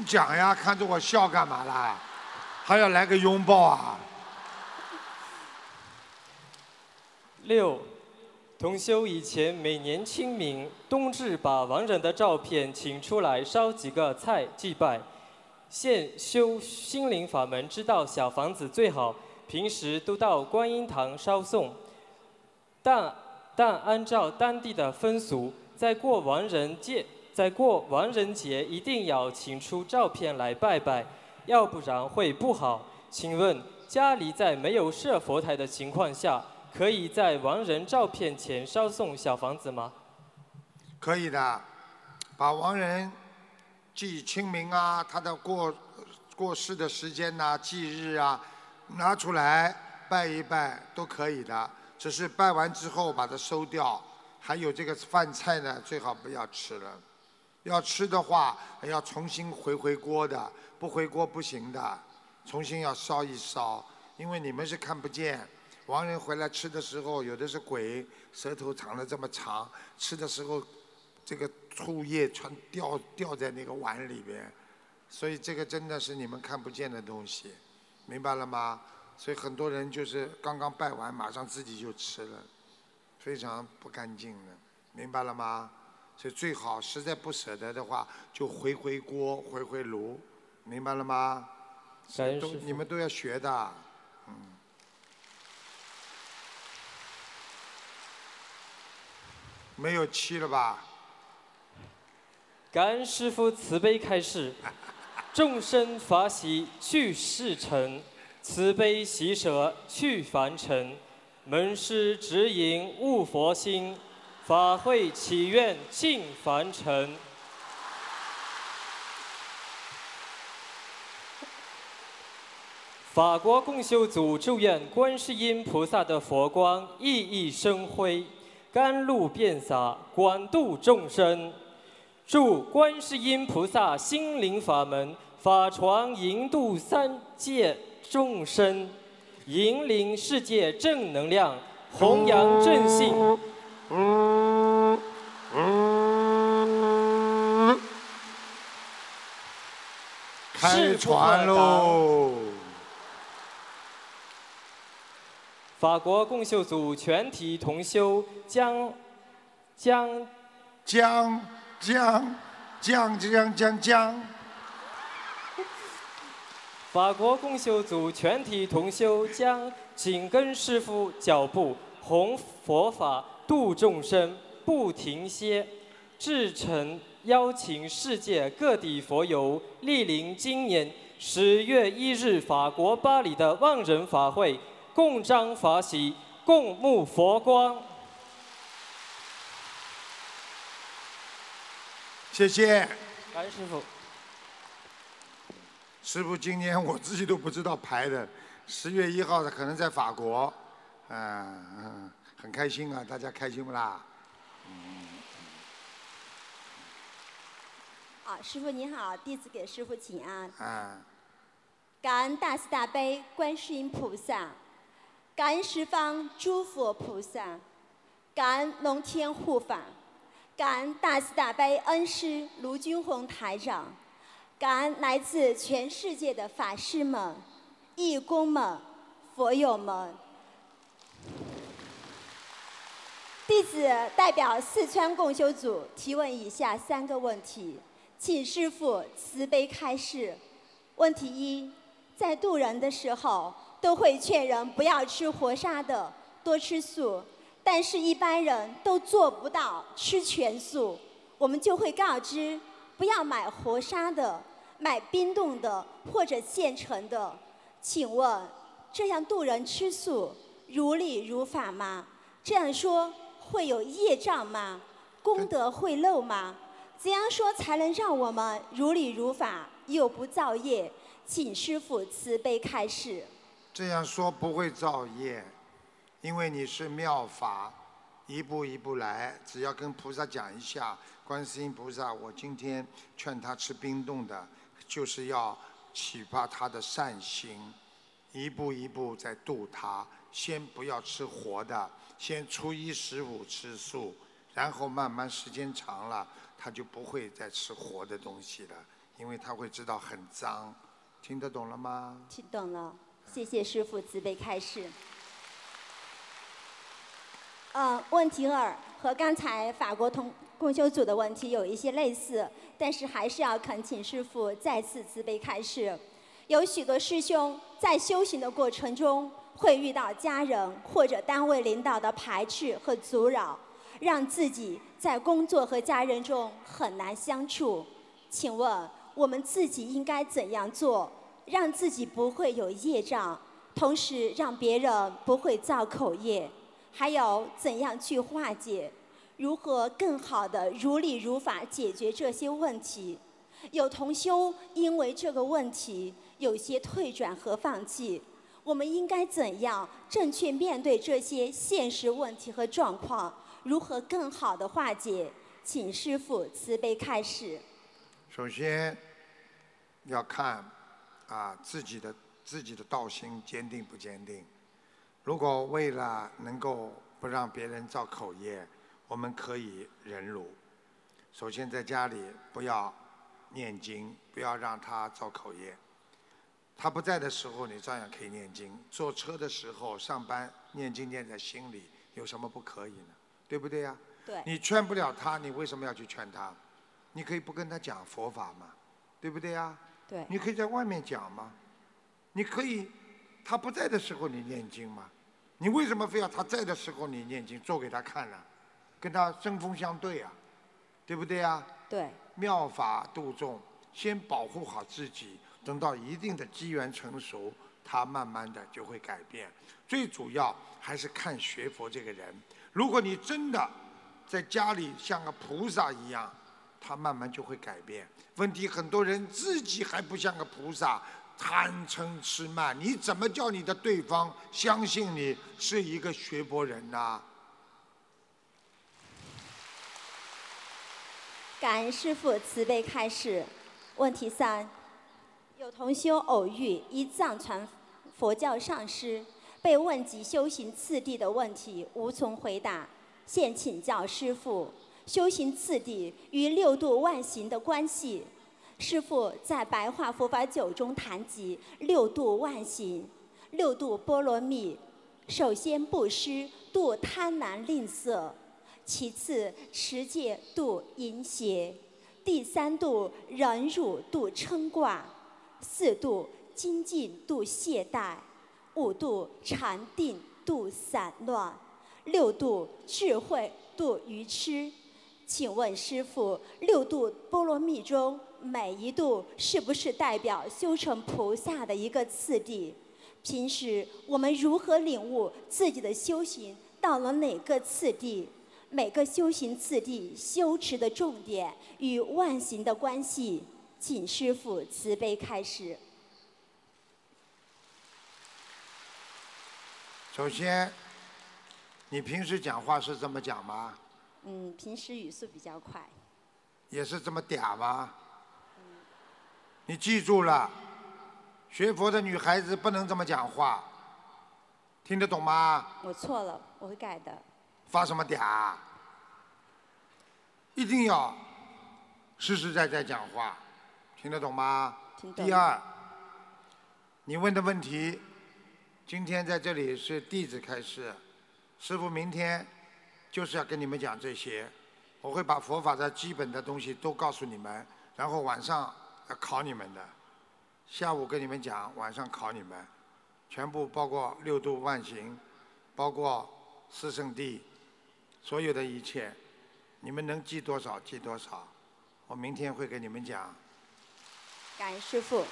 讲呀，看着我笑干嘛啦？还要来个拥抱啊？六，同修以前每年清明、冬至把亡人的照片请出来烧几个菜祭拜。现修心灵法门，知道小房子最好，平时都到观音堂烧送。但但按照当地的风俗，在过亡人节，在过亡人节一定要请出照片来拜拜，要不然会不好。请问家里在没有设佛台的情况下，可以在亡人照片前烧送小房子吗？可以的，把亡人记清明啊，他的过过世的时间呐、忌日啊，拿出来拜一拜都可以的。只是拜完之后把它收掉。还有这个饭菜呢，最好不要吃了。要吃的话，要重新回回锅的，不回锅不行的。重新要烧一烧，因为你们是看不见。亡人回来吃的时候，有的是鬼，舌头长得这么长，吃的时候，这个醋液全掉掉在那个碗里边，所以这个真的是你们看不见的东西，明白了吗？所以很多人就是刚刚拜完，马上自己就吃了，非常不干净的，明白了吗？所以最好实在不舍得的话，就回回锅，回回炉，明白了吗？都感恩师父你们都要学的，嗯。没有气了吧？感恩师父慈悲开示，众生法喜去世尘，慈悲喜舍去凡尘，门师指引悟佛心，法会祈愿尽凡尘。法国共修组祝愿观世音菩萨的佛光熠熠生辉，甘露遍洒，广度众生。祝观世音菩萨心灵法门法传引渡三界众生，引领世界正能量，弘扬正信。开船喽！法国共修组全体同修将将将将将将将将，法国共修组全体同修将紧跟师父脚步，弘佛法度众生，不停歇。至诚邀请世界各地佛友莅临今年十月一日法国巴黎的万人法会，共彰法喜，共沐佛光。谢谢感恩师傅。师傅。今年我自己都不知道排的，十月一号的可能在法国，嗯嗯，很开心啊，大家开心不啦？啊，师傅您好，弟子给师傅请安。啊，感恩大慈大悲观世音菩萨，感恩十方诸佛菩萨，感恩龙天护法，感恩大慈大悲恩师卢军宏台长，感恩来自全世界的法师们、义工们、佛友们。弟子代表四川共修组提问以下三个问题，请师父慈悲开示。问题一，在渡人的时候，都会劝人不要吃活杀的，多吃素。但是，一般人都做不到吃全素，我们就会告知不要买活杀的，买冰冻的或者现成的。请问，这样渡人吃素如理如法吗？这样说会有业障吗？功德会漏吗？怎样说才能让我们如理如法又不造业？请师傅慈悲开示。这样说不会造业，因为你是妙法，一步一步来，只要跟菩萨讲一下，观世音菩萨，我今天劝他吃冰冻的，就是要启发他的善心，一步一步在度他。先不要吃活的，先初一十五吃素，然后慢慢时间长了，他就不会再吃活的东西了，因为他会知道很脏。听得懂了吗？听懂了，谢谢师傅慈悲开示。呃，问题二和刚才法国同共修组的问题有一些类似，但是还是要恳请师傅再次慈悲开示。有许多师兄在修行的过程中，会遇到家人或者单位领导的排斥和阻扰，让自己在工作和家人中很难相处。请问我们自己应该怎样做，让自己不会有业障，同时让别人不会造口业？还有怎样去化解？如何更好的如理如法解决这些问题？有同修因为这个问题有些退转和放弃，我们应该怎样正确面对这些现实问题和状况？如何更好的化解？请师父慈悲开示。首先要看啊自己的自己的道心坚定不坚定。如果为了能够不让别人造口业，我们可以忍辱。首先在家里不要念经，不要让他造口业。他不在的时候，你照样可以念经。坐车的时候、上班念经念在心里，有什么不可以呢？对不对呀？对。你劝不了他，你为什么要去劝他？你可以不跟他讲佛法嘛，对不对呀？对。你可以在外面讲嘛，你可以，他不在的时候你念经嘛，你为什么非要他在的时候你念经做给他看呢？跟他针锋相对啊，对不对呀？对。妙法度众，先保护好自己，等到一定的机缘成熟，他慢慢的就会改变。最主要还是看学佛这个人。如果你真的在家里像个菩萨一样，他慢慢就会改变。问题很多人自己还不像个菩萨，贪嗔痴慢，你怎么叫你的对方相信你是一个学佛人呢？感恩师父慈悲开示。问题三：有同修偶遇一藏传佛教上师，被问及修行次第的问题，无从回答，现请教师父：修行次第与六度万行的关系。师父在《白话佛法九》中谈及六度万行，六度波罗蜜，首先布施度贪婪吝啬。其次，持戒度淫邪；第三度忍辱度嗔挂；四度精进度懈怠；五度禅定度散乱；六度智慧度愚痴。请问师父，六度波罗蜜中每一度是不是代表修成菩萨的一个次第？平时我们如何领悟自己的修行到了哪个次第？每个修行次第修持的重点与万行的关系，请师父慈悲开示。首先，你平时讲话是这么讲吗？嗯，平时语速比较快。也是这么嗲吗？你记住了，学佛的女孩子不能这么讲话，听得懂吗？我错了，我会改的。发什么嗲？一定要实实在在讲话，听得懂吗？听懂。第二，你问的问题，今天在这里是弟子开示，师傅明天就是要跟你们讲这些，我会把佛法的基本的东西都告诉你们，然后晚上要考你们的，下午跟你们讲，晚上考你们，全部包括六度万行，包括四圣地。所有的一切，你们能记多少记多少。我明天会给你们讲。感恩师父。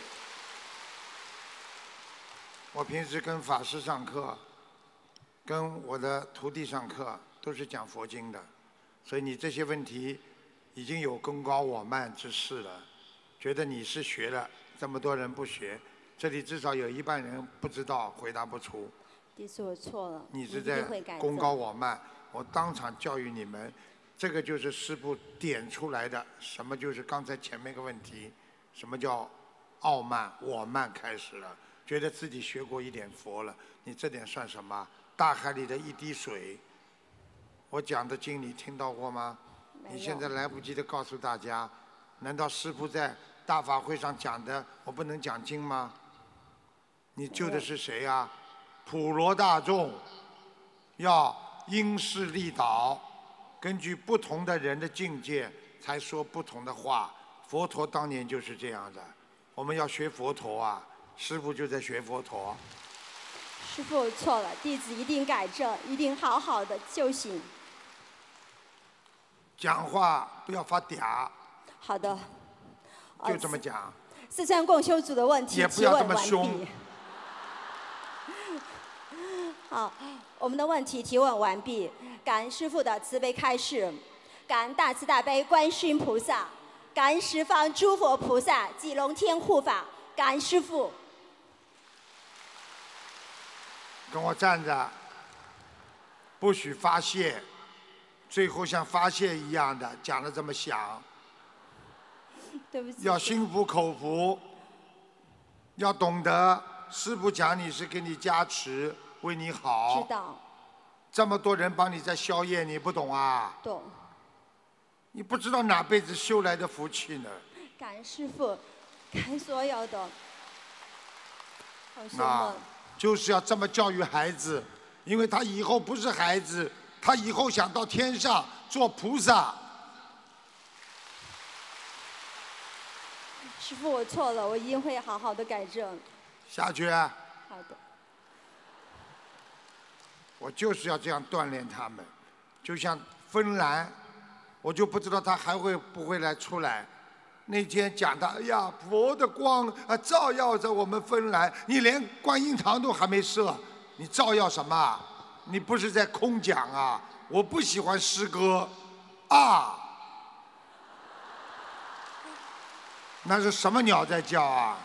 我平时跟法师上课，跟我的徒弟上课，都是讲佛经的，所以你这些问题已经有功高我慢之势了。觉得你是学了，这么多人不学，这里至少有一半人不知道，回答不出。第一次我错了，你是在功高我慢。我当场教育你们，这个就是师父点出来的。什么就是刚才前面一个问题，什么叫傲慢？我慢开始了，觉得自己学过一点佛了，你这点算什么？大海里的一滴水。我讲的经你听到过吗？你现在来不及的告诉大家，难道师父在大法会上讲的，我不能讲经吗？你救的是谁啊？普罗大众，要。因势利导，根据不同的人的境界，才说不同的话。佛陀当年就是这样的。我们要学佛陀啊，师傅就在学佛陀。师傅错了，弟子一定改正，一定好好的修行。讲话不要发嗲。好的。就这么讲。四川共修组的问题也不要这么凶。好，我们的问题提问完毕，感恩师傅的慈悲开示，感恩大慈大悲观世音菩萨，感恩十方诸佛菩萨及龙天护法，感恩师父。跟我站着，不许发泄，最后像发泄一样的讲的这么响，对不起。要心服口服，要懂得师傅讲你是给你加持，为你好。知道，这么多人帮你在宵夜，你不懂啊？懂。你不知道哪辈子修来的福气呢？感恩师傅，感恩所有的同学啊们。，就是要这么教育孩子，因为他以后不是孩子，他以后想到天上做菩萨。师傅，我错了，我一定会好好的改正。下去，好的。我就是要这样锻炼他们，就像芬兰，我就不知道他还会不会来出来。那天讲的，哎呀，佛的光啊照耀着我们芬兰，你连观音堂都还没设，你照耀什么啊？你不是在空讲啊？我不喜欢诗歌，啊，那是什么鸟在叫啊？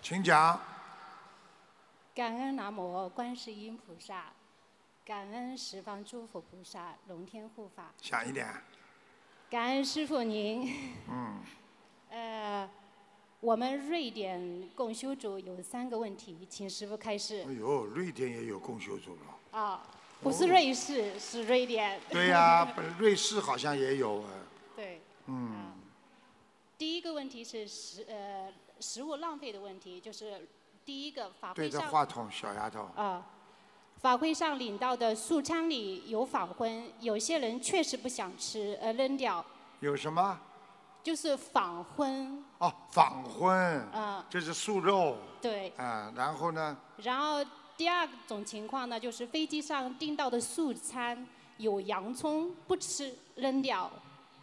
请讲。感恩南无观世音菩萨，感恩十方诸佛菩萨、龙天护法，响一点。感恩师傅您。嗯，呃，我们瑞典共修组有三个问题，请师傅开示哎。呦，瑞典也有共修组了。啊，不是瑞士，是瑞典。对呀、本瑞士好像也有啊。对，嗯，第一个问题是食呃食物浪费的问题，就是第一个法对会上着话筒，小丫头。啊，法会上领到的素餐里有仿荤，有些人确实不想吃，呃扔掉，有什么？就是仿荤。哦，仿荤。嗯这是素肉。对，啊，然后呢？然后第二种情况呢，就是飞机上订到的素餐有洋葱不吃扔掉。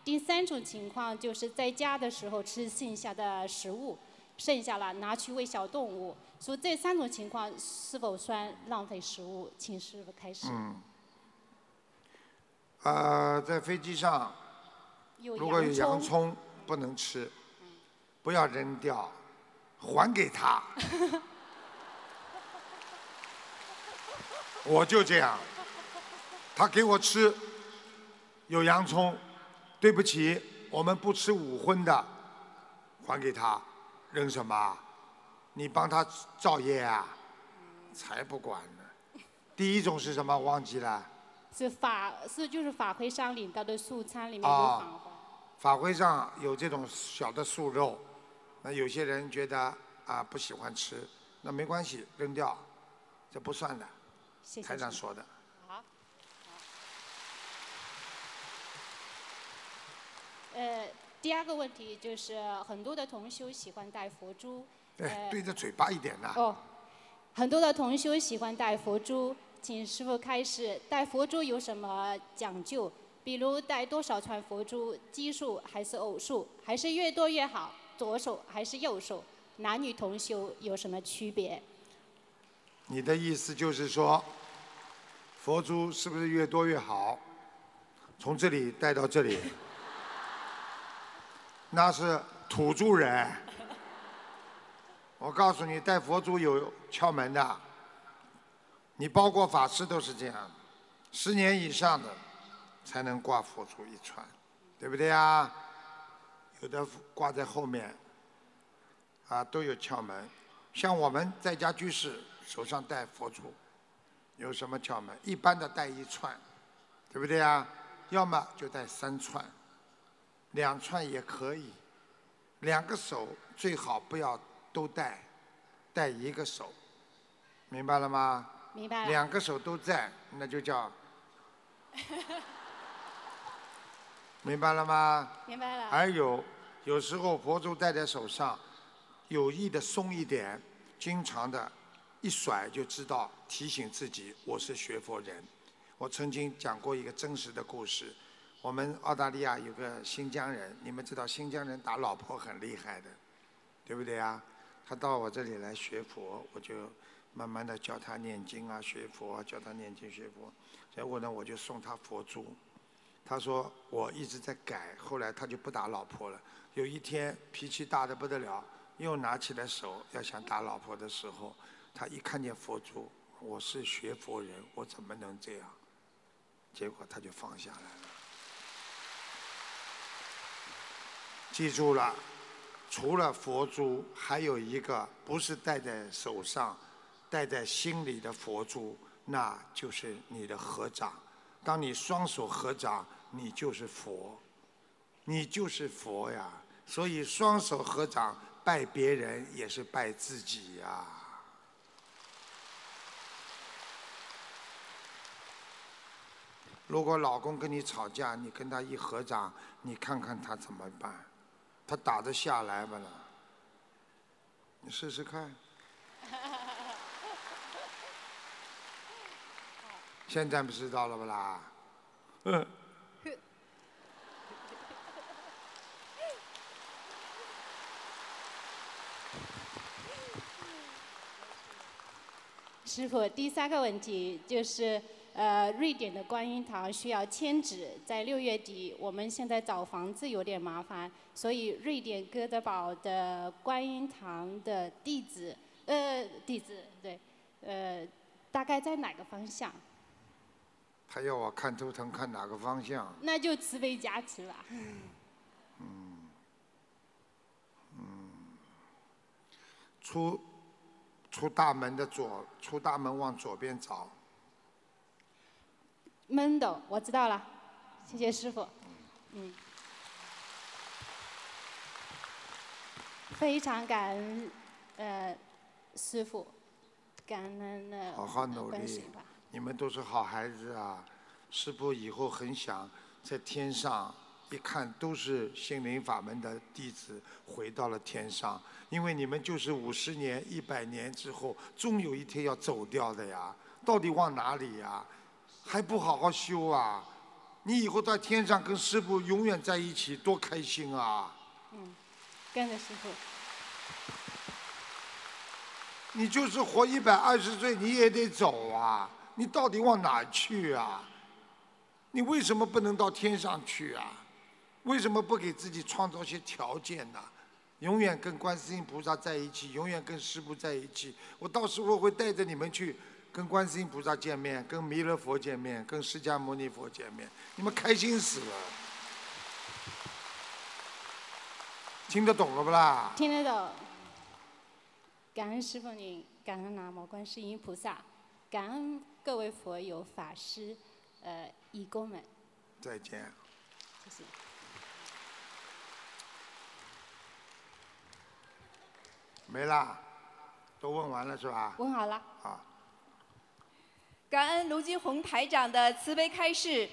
第三种情况就是在家的时候吃剩下的食物，剩下了拿去喂小动物。所以这三种情况是否算浪费食物？请师傅开始。嗯。呃，在飞机上，如果有洋洋葱不能吃，不要扔掉，还给他。我就这样，他给我吃有洋葱，对不起，我们不吃五荤的，还给他，扔什么？你帮他造业啊？才不管呢。第一种是什么？忘记了。是法是就是法会上领到的素餐里面有啊仿荤。法会上有这种小的素肉，那有些人觉得啊不喜欢吃，那没关系，扔掉，这不算的。谢谢台长说的。好。呃，第二个问题就是很多的同修喜欢戴佛珠。哎，呃对着嘴巴一点呐。哦，很多的同修喜欢戴佛珠，请师傅开始，戴佛珠有什么讲究？比如戴多少串佛珠，奇数还是偶数，还是越多越好？左手还是右手？男女同修有什么区别？你的意思就是说，佛珠是不是越多越好？从这里带到这里，那是土著人。我告诉你，带佛珠有窍门的。你包括法师都是这样，十年以上的才能挂佛珠一串，对不对啊？有的挂在后面，啊，都有窍门。像我们在家居士手上戴佛珠，有什么窍门？一般的戴一串，对不对啊？要么就戴三串，两串也可以。两个手最好不要都戴，戴一个手，明白了吗？明白了。两个手都在，那就叫 明白了吗？明白了。还有，有时候佛珠戴在手上，有意的松一点，经常的，一甩就知道提醒自己我是学佛人。我曾经讲过一个真实的故事，我们澳大利亚有个新疆人，你们知道新疆人打老婆很厉害的，对不对啊？他到我这里来学佛，我就慢慢的教他念经啊，学佛啊，教他念经学佛。结果呢，我就送他佛珠。他说我一直在改，后来他就不打老婆了。有一天脾气大的不得了，又拿起来手要想打老婆的时候，他一看见佛珠，我是学佛人，我怎么能这样？结果他就放下来了。记住了，除了佛珠，还有一个不是戴在手上，戴在心里的佛珠，那就是你的合掌。当你双手合掌，你就是佛，你就是佛呀。所以双手合掌拜别人也是拜自己呀。如果老公跟你吵架，你跟他一合掌，你看看他怎么办？他打得下来吗？了，你试试看。现在不知道了不啦？嗯。师傅，第三个问题就是。呃，瑞典的观音堂需要迁址，在六月底。我们现在找房子有点麻烦，所以瑞典哥德堡的观音堂的地址，呃，地址对，呃，大概在哪个方向？他要我看图腾看哪个方向？那就慈悲加持吧。嗯，嗯，出出大门的左，出大门往左边找。闷斗，我知道了，谢谢师傅。嗯，非常感恩，呃，师傅，感恩的好好努力，你们都是好孩子啊！师傅以后很想在天上，一看都是心灵法门的弟子，回到了天上，因为你们就是五十年、一百年之后，终有一天要走掉的呀！到底往哪里呀？还不好好修啊！你以后在天上跟师傅永远在一起，多开心啊！嗯，跟着师傅。你就是活一百二十岁，你也得走啊！你到底往哪去啊？你为什么不能到天上去啊？为什么不给自己创造些条件呢？永远跟观世音菩萨在一起，永远跟师傅在一起。我到时候会带着你们去。跟观世音菩萨见面，跟弥勒佛见面，跟释迦牟尼佛见面，你们开心死了。听得懂了不啦？听得懂。感恩师傅您，感恩南无观世音菩萨，感恩各位佛友、法师、呃义工们。再见。谢谢。没啦，都问完了是吧？问好了。啊。感恩卢金红台长的慈悲开示。